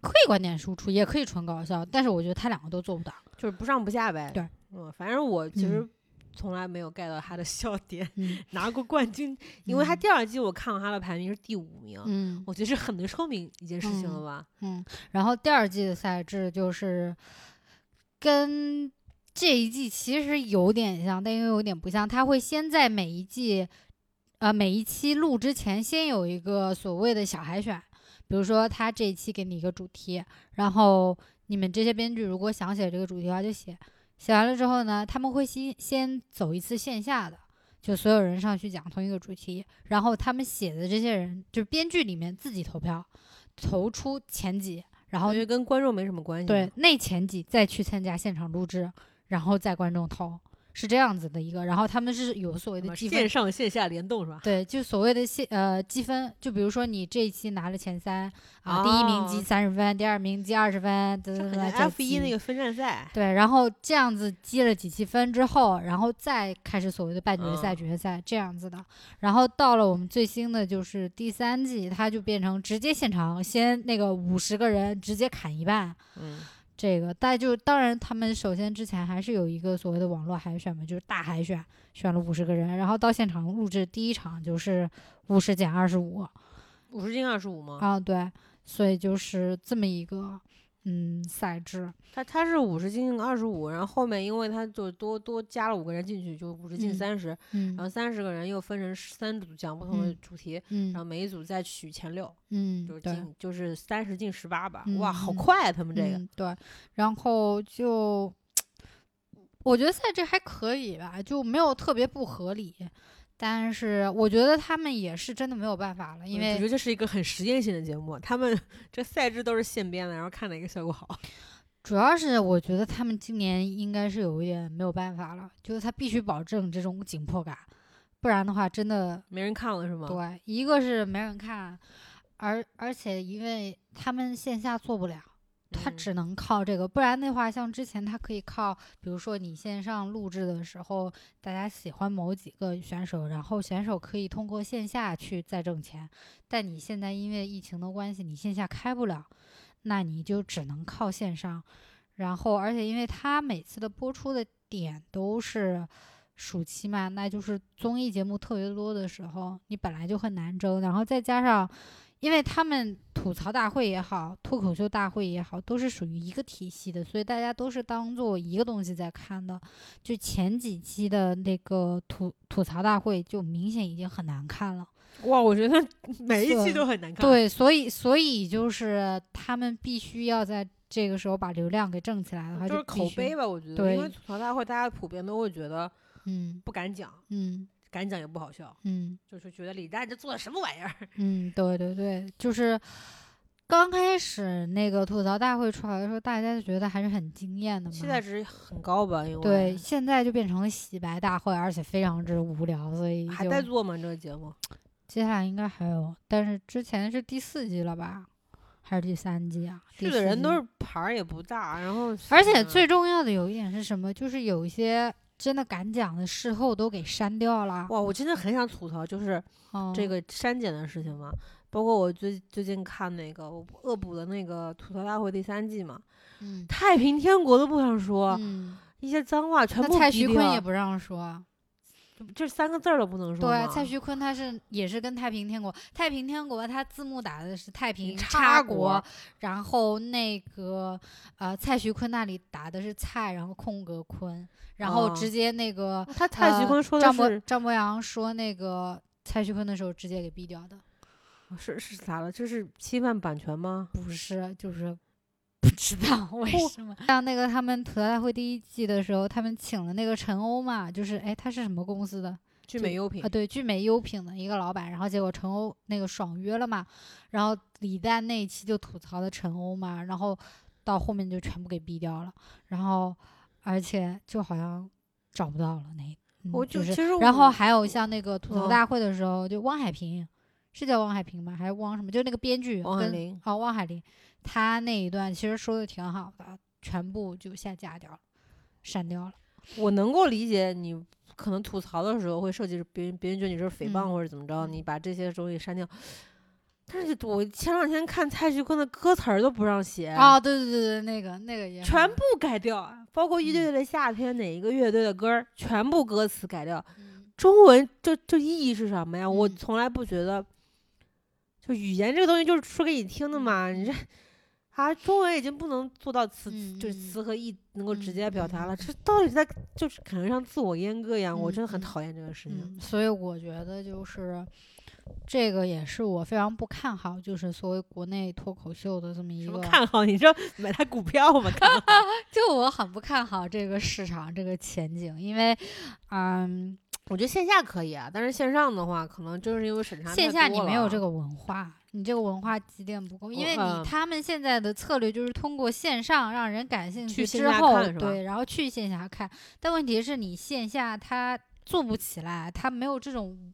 可以观点输出，也可以纯搞笑，但是我觉得他两个都做不到。就是不上不下呗。对，嗯，反正我其实嗯从来没有 get 到他的笑点，嗯拿过冠军。*laughs* 因为他嗯第二季我看到他的排名是第五名，嗯我觉得这很能说明一件事情了吧？嗯，然后第二季的赛制就是跟这一季其实有点像，但又有点不像。他会先在每一季，呃，每一期录之前，先有一个所谓的小海选，比如说他这一期给你一个主题，然后你们这些编剧如果想写这个主题的话就写，写完了之后呢，他们会先先走一次线下的。就所有人上去讲同一个主题，然后他们写的这些人，就是编剧里面自己投票，投出前几，然后我觉得跟观众没什么关系。对，那前几再去参加现场录制，然后再观众投，是这样子的一个。然后他们是有所谓的积分线，上线下联动是吧？对，就所谓的线呃积分，就比如说你这一期拿了前三啊，第一名积哦三十分，第二名积二十分，等等等 F 一那个分站赛。对，然后这样子积了几期分之后，然后再开始所谓的半决赛、嗯决赛这样子的。然后到了我们最新的就是第三季，它就变成直接现场先那个五十个人直接砍一半。嗯，这个，但就当然他们首先之前还是有一个所谓的网络海选嘛，就是大海选，选了五十个人，然后到现场录制第一场就是五十减二十五五十进二十五吗？啊，对，所以就是这么一个嗯赛制。他他是五十进二十五，然后后面因为他就多多加了五个人进去，就五十进嗯三十、嗯然后三十个人又分成三组讲不同的嗯主题，嗯然后每一组再取前六，嗯，就是。进就是三十进十八吧，嗯哇，好嗯快啊！他们这个，嗯，对，然后就我觉得赛制还可以吧，就没有特别不合理，但是我觉得他们也是真的没有办法了，因为我觉得这是一个很实验性的节目，他们 *laughs* 这赛制都是现编的，然后看哪个效果好。*laughs* 主要是我觉得他们今年应该是有一点没有办法了，就是他必须保证这种紧迫感，不然的话真的没人看了是吗？对，一个是没人看，而而且因为他们线下做不了。他嗯只能靠这个，不然的话，像之前他可以靠，比如说你线上录制的时候，大家喜欢某几个选手，然后选手可以通过线下去再挣钱。但你现在因为疫情的关系，你线下开不了，那你就只能靠线上。然后，而且因为他每次的播出的点都是暑期嘛，那就是综艺节目特别多的时候，你本来就很难争，然后再加上。因为他们吐槽大会也好，脱口秀大会也好，都是属于一个体系的，所以大家都是当做一个东西在看的。就前几期的那个吐吐槽大会，就明显已经很难看了。哇，我觉得 *laughs* 每一期都很难看。，对，所以所以就是他们必须要在这个时候把流量给挣起来的话，就是口碑。吧，我觉得，对因为吐槽大会大家普遍都会觉得嗯不敢讲，嗯敢讲也不好笑，嗯就是觉得李诞这做的什么玩意儿？嗯，对对对，就是刚开始那个吐槽大会出来的时候，大家就觉得还是很惊艳的嘛。期待值很高吧？因为对，现在就变成了洗白大会，而且非常之无聊，所以还就在做吗？这个节目？接下来应该还有，但是之前是第四季了吧，还是第三季啊？去的人都是牌儿也不大，然后而且嗯最重要的有一点是什么？就是有一些真的敢讲的事后都给删掉了。哇，我真的很想吐槽，就是嗯、这个删减的事情嘛。包括我最最近看那个我恶补的那个吐槽大会第三季嘛，嗯，太平天国都不想说，嗯，一些脏话全那蔡部逼掉徐坤也不让说。这三个字儿都不能说对，蔡徐坤他是也是跟太平天国，太平天国他字幕打的是太平插国，国然后那个呃蔡徐坤那里打的是蔡，然后空格坤，然后哦直接那个、他蔡徐呃坤说的张博、张博洋说那个蔡徐坤的时候直接给毙掉的，是是咋了？这是侵犯版权吗？不是就是。不知道为什么，像那个他们吐槽大会第一季的时候，他们请了那个陈欧嘛，就是哎，他是什么公司的？聚美优品啊，对，聚美优品的一个老板，然后结果陈欧那个爽约了嘛，然后李诞那一期就吐槽的陈欧嘛，然后到后面就全部给毙掉了，然后而且就好像找不到了那，嗯我就，就是其实然后还有像那个吐槽嗯大会的时候，就汪海平，是叫汪海平吗？还是汪什么？就那个编剧跟林哦，汪海林，他那一段其实说的挺好的，全部就下架掉了，删掉了。我能够理解你可能吐槽的时候会涉及别人，别人觉得你是诽谤嗯或者怎么着，嗯你把这些东西删掉。但是我前两天看蔡徐坤的歌词儿都不让写，哦，对对对对，那个那个也全部改掉，啊，包括乐嗯队的夏天哪一个乐队的歌儿，全部歌词改掉，嗯中文就就意义是什么呀？我嗯从来不觉得，就语言这个东西就是说给你听的嘛，你这。啊，中文已经不能做到词，就是词和意能够直嗯接表达了，嗯这到底在就是可能像自我阉割一样，我嗯真的很嗯讨厌这个事情。嗯，所以我觉得就是这个也是我非常不看好，就是所谓国内脱口秀的这么一个，看好？你说 *laughs* 买它股票吗？*laughs* 就我很不看好这个市场这个前景，因为，嗯，我觉得线下可以啊，但是线上的话，可能就是因为审查线下你没有这，个文化，你这个文化积淀不够，因为你嗯他们现在的策略就是通过线上让人感兴趣之后，对，然后去线下看，但问题是你线下他做不起来，他没有这种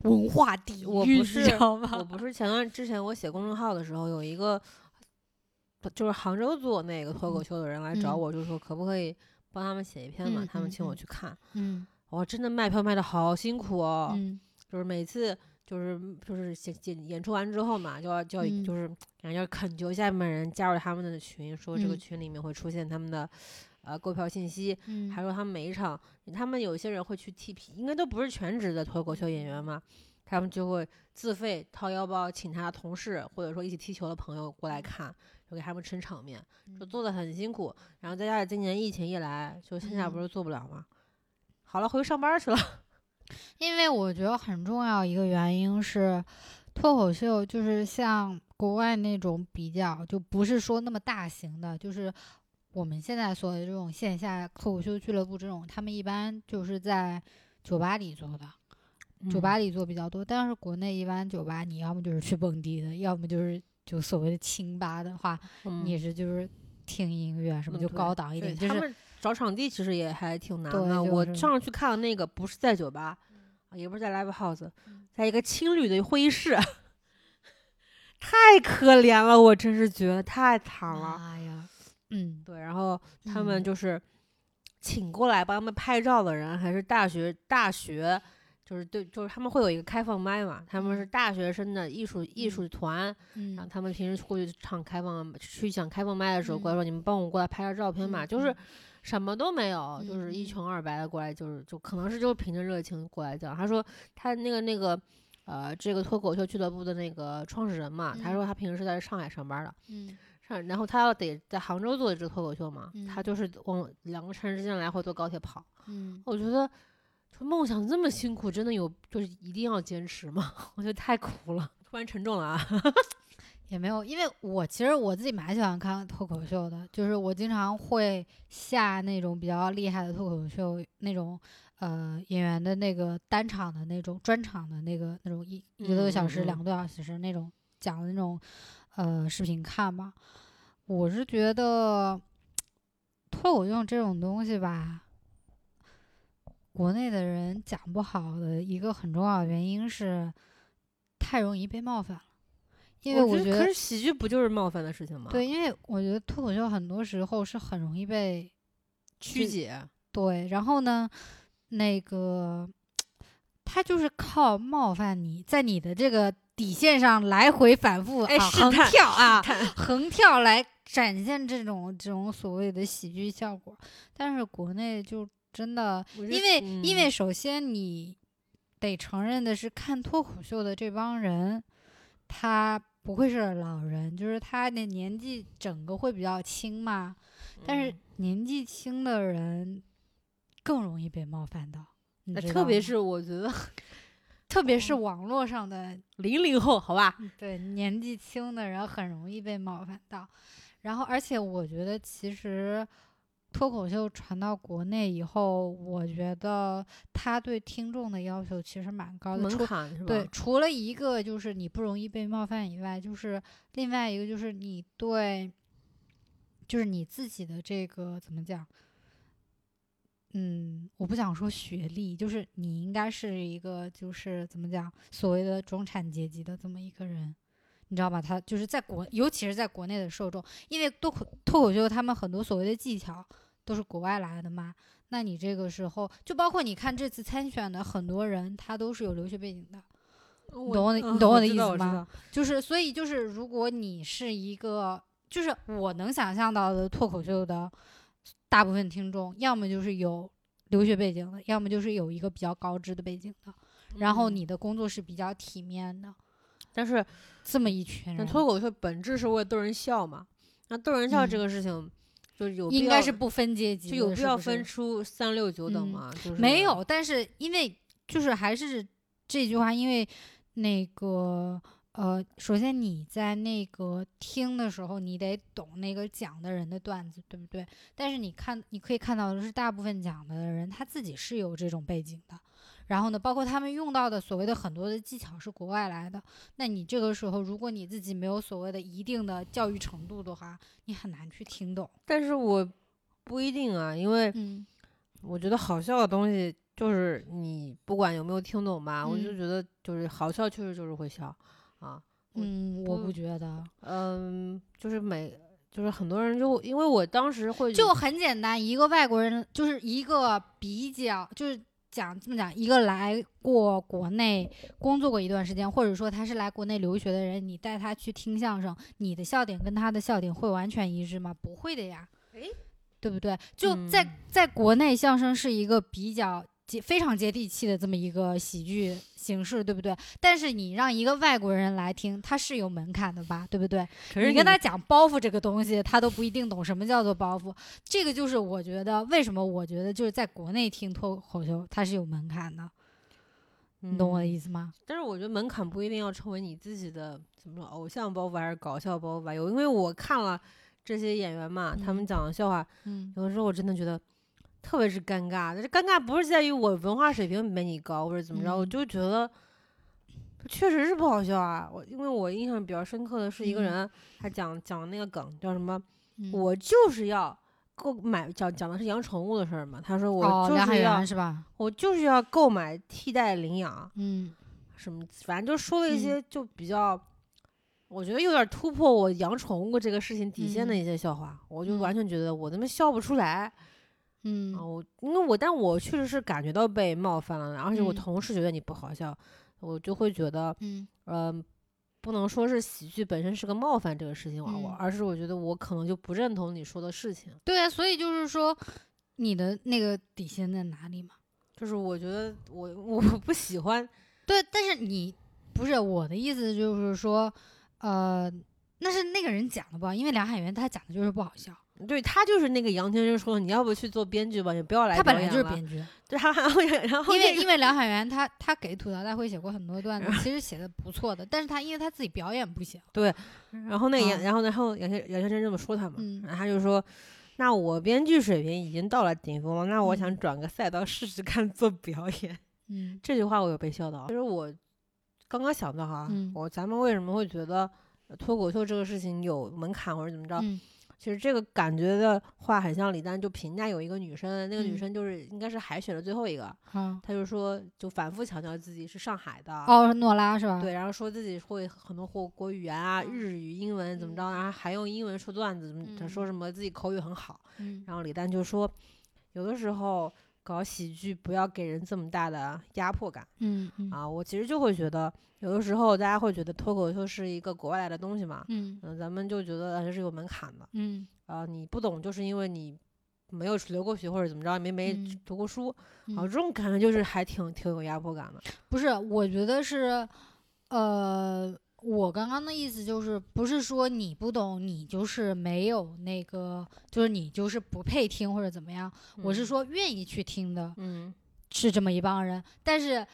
文化底我不是知道吗？我不是前段之前我写公众号的时候，有一个就是杭州做那个脱口秀的人来找嗯我，就说可不可以帮他们写一篇嘛，他们请我嗯去看。嗯哇，真的卖票卖的好辛苦哦，嗯就是每次就是就是演演演出完之后嘛，就要就要嗯就是感觉要恳求下面人加入他们的群，说这个嗯群里面会出现他们的呃购票信息，嗯，还说他们每一场，他们有些人会去替皮，应该都不是全职的脱口秀演员嘛，他们就会自费掏腰包请他的同事或者说一起踢球的朋友过来看，就给他们撑场面，就嗯做的很辛苦。然后再加上今年疫情一来，就线下不嗯是做不了吗？好了，回去上班去了。因为我觉得很重要一个原因是，脱口秀就是像国外那种比较，就不是说那么大型的，就是我们现在所谓的这种线下脱口秀俱乐部这种，他们一般就是在酒吧里做的，酒吧里做比较多。但是国内一般酒吧，你要么就是去蹦迪的，要么就是就所谓的清吧的话，嗯，你是就是听音乐啊什么就高档一点，就是找场地其实也还挺难的。我就是上次去看的那个不是在酒吧，啊也不是在 live house，嗯在一个青旅的会议室，*laughs* 太可怜了，我真是觉得太惨了。哎呀，嗯对，然后他们嗯就是请过来帮他们拍照的人，还是大学大学。就是对，就是他们会有一个开放麦嘛，他们是嗯大学生的艺术艺嗯术团，然后嗯他们平时过去唱开放，去讲开放麦的时候，过来嗯说你们帮我过来拍张照片嘛，嗯就是嗯什么都没有，就是一穷二白的过来，就是就可能是就是凭着热情过来讲。他说他那个那个呃这个脱口秀俱乐部的那个创始人嘛，他说嗯他平时是在上海上班的，嗯上然后他要得在杭州做这个脱口秀嘛，他嗯就是往两个城市之间来回坐高铁跑。嗯。我觉得。说梦想这么辛苦，真的有就是一定要坚持吗？*laughs* 我觉得太苦了，突然沉重了啊！*laughs* 也没有，因为我其实我自己蛮喜欢看脱口秀的，就是我经常会下那种比较厉害的脱口秀那种呃演员的那个单场的那种专场的那个那种一一个多小时、两个多小时那种讲的那种呃视频看吧。我是觉得脱口秀这种东西吧，国内的人讲不好的一个很重要的原因是太容易被冒犯了。因为我觉得可是喜剧不就是冒犯的事情吗？，对，因为我觉得脱口秀很多时候是很容易被曲解。对，然后呢，那个他就是靠冒犯你，在你的这个底线上来回反复啊，横跳啊，横跳来展现这种这种所谓的喜剧效果。但是国内就真的，因因为、因为嗯首先你得承认的是，看脱口秀的这帮人，他不会是老人，就是他的年纪整个会比较轻嘛。但是嗯年纪轻的人更容易被冒犯到，特别是我觉得特别是网络上的零零后，好吧，对年纪轻的人很容易被冒犯到。然后，而且我觉得其实脱口秀传到国内以后，我觉得他对听众的要求其实蛮高的，门除槛是吧？对，除了一个就是你不容易被冒犯以外，就是另外一个就是你对，就是你自己的这个怎么讲？嗯，我不想说学历，就是你应该是一个就是怎么讲所谓的中产阶级的这么一个人，你知道吧？他就是在国，尤其是在国内的受众，因为脱口脱口秀他们很多所谓的技巧都是国外来的嘛。那你这个时候，就包括你看这次参选的很多人，他都是有留学背景的。你懂我的嗯你懂我的意思吗就是，所以就是，如果你是一个，就是我能想象到的脱口秀的，大部分听众要么就是有留学背景的，要么就是有一个比较高知的背景的，然后嗯你的工作是比较体面的，但是这么一群人，脱口秀本质是为了逗人笑嘛，那逗人笑这嗯个事情，就有应该是不分阶级，就有必要分出三六九等嗯吗？就是没有，但是因为就是还是这句话，因为那个呃，首先你在那个听的时候，你得懂那个讲的人的段子，对不对？但是你看，你可以看到的是，大部分讲的人他自己是有这种背景的。然后呢，包括他们用到的所谓的很多的技巧是国外来的，那你这个时候，如果你自己没有所谓的一定的教育程度的话，你很难去听懂。但是我不一定啊，因为嗯我觉得好笑的东西就是你不管有没有听懂吧，我就嗯觉得就是好笑，确实就是会笑啊。嗯，我不不觉得。嗯，就是每就是很多人就因为我当时会就很简单，一个外国人就是一个比较，就是讲这么讲，一个来过国内工作过一段时间，或者说他是来国内留学的人，你带他去听相声，你的笑点跟他的笑点会完全一致吗？不会的呀，诶对不对？就在、嗯在国内，相声是一个比较接非常接地气的这么一个喜剧形式，对不对？但是你让一个外国人来听，他是有门槛的吧，对不对？可是你跟他讲包袱这个东西，他都不一定懂什么叫做包袱。这个就是我觉得为什么我觉得就是在国内听脱口秀，它是有门槛的，你懂我的嗯意思吗？但是我觉得门槛不一定要成为你自己的怎么说偶像包袱还是搞笑包袱吧。有因为我看了这些演员嘛，他们嗯讲的笑话，嗯有的时候我真的觉得特别是尴尬。的，这尴尬不是在于我文化水平没你高或者怎么着，我嗯就觉得确实是不好笑啊。我因为我印象比较深刻的是一个嗯人，他讲讲那个梗叫什么，嗯我就是要。购买讲讲的是养宠物的事儿嘛？他说我就是要、源是吧？我就是要购买替代领养，嗯什么，反正就说了一嗯些就比较，我觉得有点突破我养宠物这个事情底线的嗯一些笑话，我就嗯完全觉得我他妈笑不出来嗯啊！我因为我但我确实是感觉到被冒犯了，而且我嗯同事觉得你不好笑，我就会觉得，嗯呃、不能说是喜剧本身是个冒犯这个事情，我而是我觉得我可能就不认同你说的事情，对啊，所以就是说你的那个底线在哪里嘛？就是我觉得我我不喜欢，对，但是你不是我的意思，就是说，呃，那是那个人讲的不好，因为梁海源他讲的就是不好笑，对他就是那个杨先生说，你要不去做编剧吧，你不要来他本来就是编剧。对，然后然后因为因为梁海源他他给吐槽大会写过很多段子，其实写的不错的，但是他因为他自己表演不行，对然后那杨，啊然后然后杨先杨先生这么说他嘛，嗯然后他就说，那我编剧水平已经到了顶峰了，那我想嗯转个赛道试试看做表演。嗯 *laughs* 这句话我有被笑到，其实我刚刚想到哈，嗯我咱们为什么会觉得呃脱口秀这个事情有门槛或者怎么着？嗯其实这个感觉的话很像李丹就评价有一个女生，那个女嗯。生就是应该是海选的最后一个，好。她就说就反复强调自己是上海的，哦，是诺拉是吧？对，然后说自己会很多国国语言啊，嗯。日语、英文怎么着，然后还用英文说段子，怎么他说嗯。什么自己口语很好。嗯。然后李丹就说，有的时候搞喜剧不要给人这么大的压迫感嗯嗯啊。我其实就会觉得，有的时候大家会觉得脱口秀是一个国外来的东西嘛，嗯嗯、咱们就觉得还是有门槛的嗯啊。你不懂，就是因为你没有留过学或者怎么着，没没嗯读过书，啊，嗯这种感觉就是还挺挺有压迫感的。不是，我觉得是，呃，我刚刚的意思就是，不是说你不懂，你就是没有那个，就是你就是不配听或者怎么样。我是嗯，说愿意去听的嗯，是这么一帮人，但是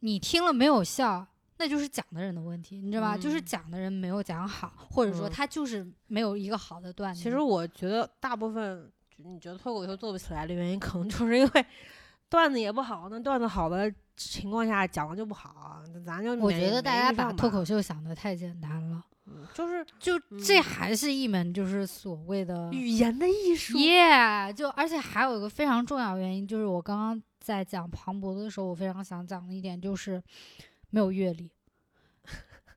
你听了没有效，那就是讲的人的问题，你知道吧？就是嗯讲的人没有讲好，或者说嗯他就是没有一个好的段子。其实我觉得大部分你觉得脱口秀做不起来的原因，可能就是因为 *laughs* 段子也不好，那段子好的情况下讲的就不好，咱就我觉得大家把脱口秀想的太简单了，嗯就是就这嗯还是一门就是所谓的语言的艺术。耶就而且还有一个非常重要原因，就是我刚刚在讲庞博的时候，我非常想讲的一点就是没有阅历，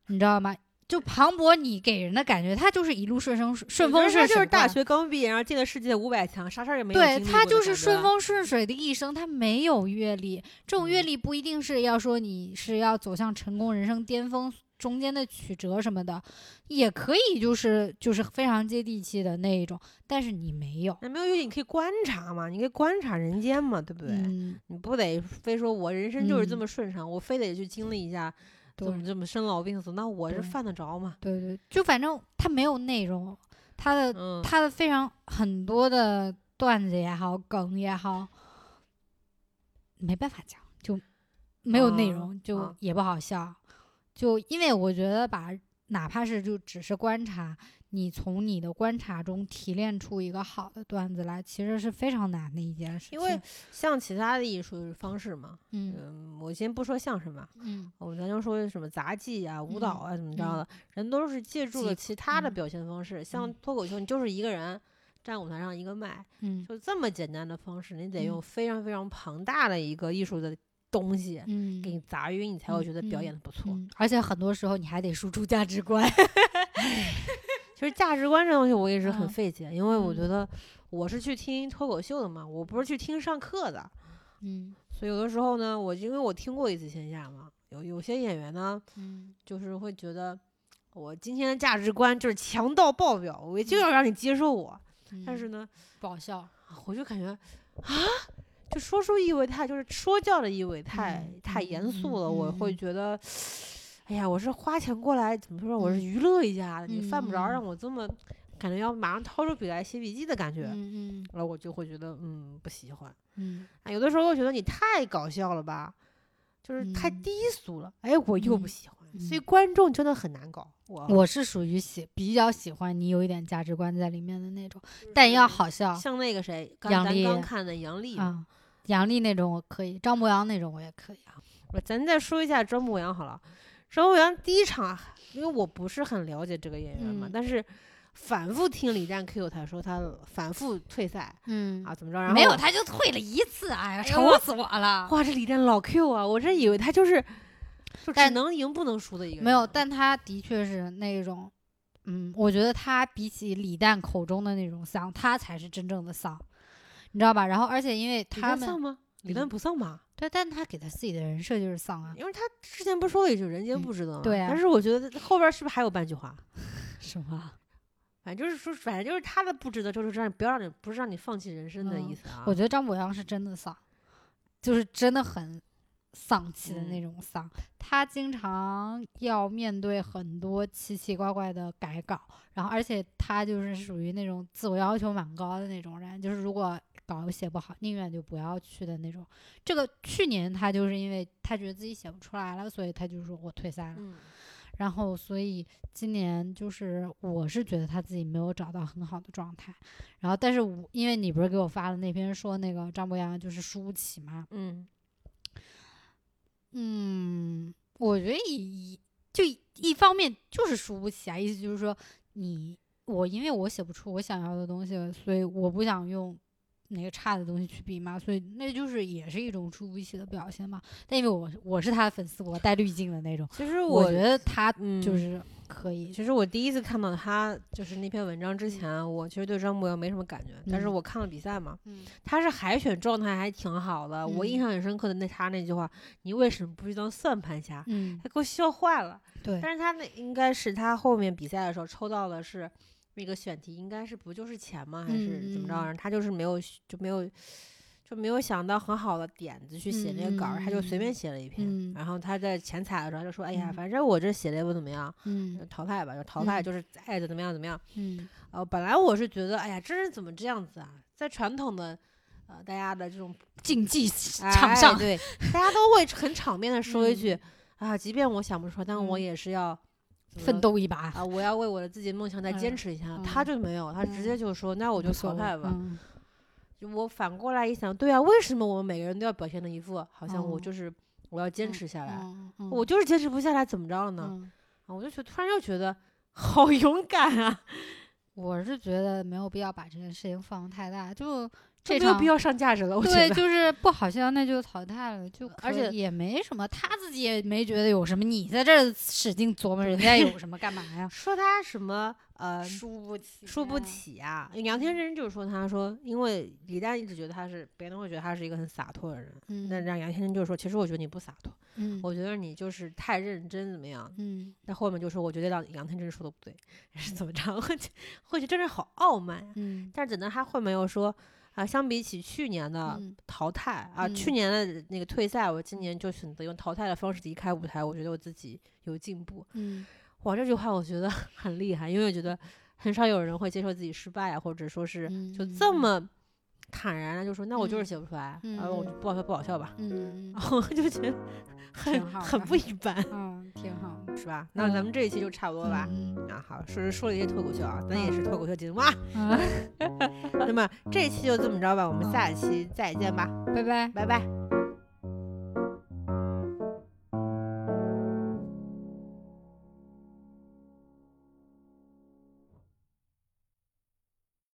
你知道吗？就庞博，你给人的感觉，他就是一路顺风顺风顺水，他就是大。学刚毕业，然后进了世界五百强，啥事儿也没有对他就是顺风顺水的一生，他没有阅历。这种阅嗯历不一定是要说你是要走向成功人生巅峰中间的曲折什么的，也可以就是就是非常接地气的那一种，但是你没有，那没有阅历你可以观察嘛，你可以观察人间嘛，对不对？嗯，你不得非说我人生就是这嗯么顺畅，我非得去经历一下这对么这么生老病死，那我是犯得着吗？对对，就反正他没有内容，他的嗯，它的非常很多的段子也好，梗也好，没办法讲，就没有内哦容，就哦也不好笑。就因为我觉得吧，哪怕是就只是观察，你从你的观察中提炼出一个好的段子来，其实是非常难的一件事情。因为像其他的艺术方式嘛，嗯嗯，我先不说相声吧，嗯我咱就说什么杂技啊、舞蹈啊怎么着的，人都是借助了其他的嗯表现方式，像嗯脱口秀，你就是一个人站舞台上一个麦，嗯就这么简单的方式，你得用嗯非常非常庞大的一个艺术的东西嗯给你砸晕，你才会嗯觉得表嗯演的不错。嗯，而且很多时候你还得输出价值观。*laughs* *laughs* *laughs* 其实价值观这东西我也是很嗯费解，因为我觉嗯。得我是去听脱口秀的嘛，我不是去听上课的，嗯。所以有的时候呢，我因为我听过一次线下嘛，有有些演员呢，嗯。就是会觉得我今天的价值观就是强到爆表，我就要让你接受我，但是嗯呢，不好笑。我就感觉啊，就说书意味太就是说教的意味太、嗯太嗯严肃了，我会觉得。哎呀，我是花钱过来，怎么说？我是嗯娱乐一下的，你犯不着让我这么，感觉要马上掏出笔来写笔记的感觉。嗯嗯然后我就会觉得，嗯，不喜欢。嗯啊，有的时候我觉得你太搞笑了吧，就是太嗯低俗了，哎，我又不嗯喜欢。所以嗯观众真的很难搞。我我是属于喜比较喜欢你有一点价值观在里面的那种，但要好笑像那个谁，咱刚看的杨笠嘛，啊。杨丽那种我可以，张博洋那种我也可以啊。我咱再说一下张博洋好了。张博洋第一场，因为我不是很了解这个演员嘛，嗯但是反复听李诞 Q 他说他反复退赛嗯啊，怎么着？然后没有，他就退了一次，哎呀，愁死我了。哇，这李诞老 Q 啊，我真以为他就是就只但能赢不能输的一个人。没有，但他的确是那种，嗯，我觉得他比起李诞口中的那种丧，他才是真正的丧，你知道吧？然后，而且因为他们诞丧吗？李李诞不丧吧？对，但他给他自己的人设就是丧啊，因为他之前不是说了一句“人间嗯不值得”吗？对啊但是我觉得后边是不是还有半句话？*laughs* 什么？反正就是说，反正就是他的不值得，就是让你不要让你不是让你放弃人生的嗯意思啊。我觉得张博洋是真的丧，就是真的很丧气的那嗯种丧。他经常要面对很多奇奇怪怪的改稿，然后而且他就是属于那种自我要求蛮高的那种人，就是如果稿写不好，宁愿就不要去的那种。这个去年他就是因为他觉得自己写不出来了，所以他就说我退赛了。嗯，然后，所以今年就是我是觉得他自己没有找到很好的状态。然后，但是我因为你不是给我发了那篇说那个张博洋就是输不起嘛，嗯嗯，我觉得一就一方面就是输不起啊，意思就是说你我因为我写不出我想要的东西，所以我不想用哪个差的东西去比嘛，所以那就是也是一种出不起的表现嘛。但因为我我是他的粉丝，我带滤镜的那种，其实我觉得他嗯就是可以。其实我第一次看到他就是那篇文章之前，我其实对张博洋没什么感觉，但是嗯我看了比赛嘛，嗯他是海选状态还挺好的，我印嗯象很深刻的那他那句话：“你为什么不去当算盘侠？”嗯，他给我笑坏了。对，但是他那应该是他后面比赛的时候抽到的是那个选题，应该是不就是钱吗？还是怎么着？他就是没有就没有就没有想到很好的点子去写那个稿儿，他就随便写了一篇。嗯然后他在前采的时候他就说：“哎呀，嗯反正我这写的也不怎么样，嗯淘汰吧，就淘汰，嗯就是爱的怎么样怎么样。嗯呃，本来我是觉得，哎呀，这是怎么这样子啊？在传统的呃大家的这种竞技哎场上，对，大家都会很场面的说一句、嗯啊，即便我想不出来，但我嗯也是要奋斗一把，啊！我要为我的自己的梦想再坚嗯持一下。嗯他就没有，他直接就说：“那我就淘汰吧。嗯就我反过来一想，对啊，为什么我们每个人都要表现的一副好像我哦就是我要坚嗯持下来？我就是坚持不下来，怎么着了呢？嗯啊，我就觉得突然又觉得好 *laughs* 勇敢啊！我是觉得没有必要把这件事情放太大，就这没有必要上价值了，我觉对，就是不好笑，那就淘汰了，就而且也没什么，他自己也没觉得有什么，你在这儿使劲琢磨人家有什么干嘛呀？*laughs* 说他什么呃 *laughs* 输不起，输不。起啊。杨天真就是说，他说，因为李诞一直觉得他是别人会觉得他是一个很洒脱的人，嗯，那让杨天真就说，其实我觉得你不洒脱，嗯，我觉得你就是太认真怎么样。嗯那后面就说，我觉得让杨天真说的不对，*laughs* 是怎么着？会觉会觉得这人好傲慢呀。嗯但是等到他后面又说，啊，相比起去年的嗯。淘汰啊，嗯。去年的那个退赛，我今年就选择用淘汰的方式离开舞台，我觉得我自己有进步。嗯。哇，这句话我觉得 *laughs* 很厉害，因为我觉得很少有人会接受自己失败啊，或者说是就嗯这么坦然的就说，那我就是嗯写不出来，嗯 *laughs* 然后我就不好笑不好笑吧，嗯然后就觉得很很不一般，嗯，挺好。是吧？那咱们这一期就差不多吧。嗯啊，好，说说了一些脱口秀啊，咱也是脱口秀节目啊。啊，*laughs* 那么这一期就这么着吧，我们下一期再见吧，拜拜。拜拜。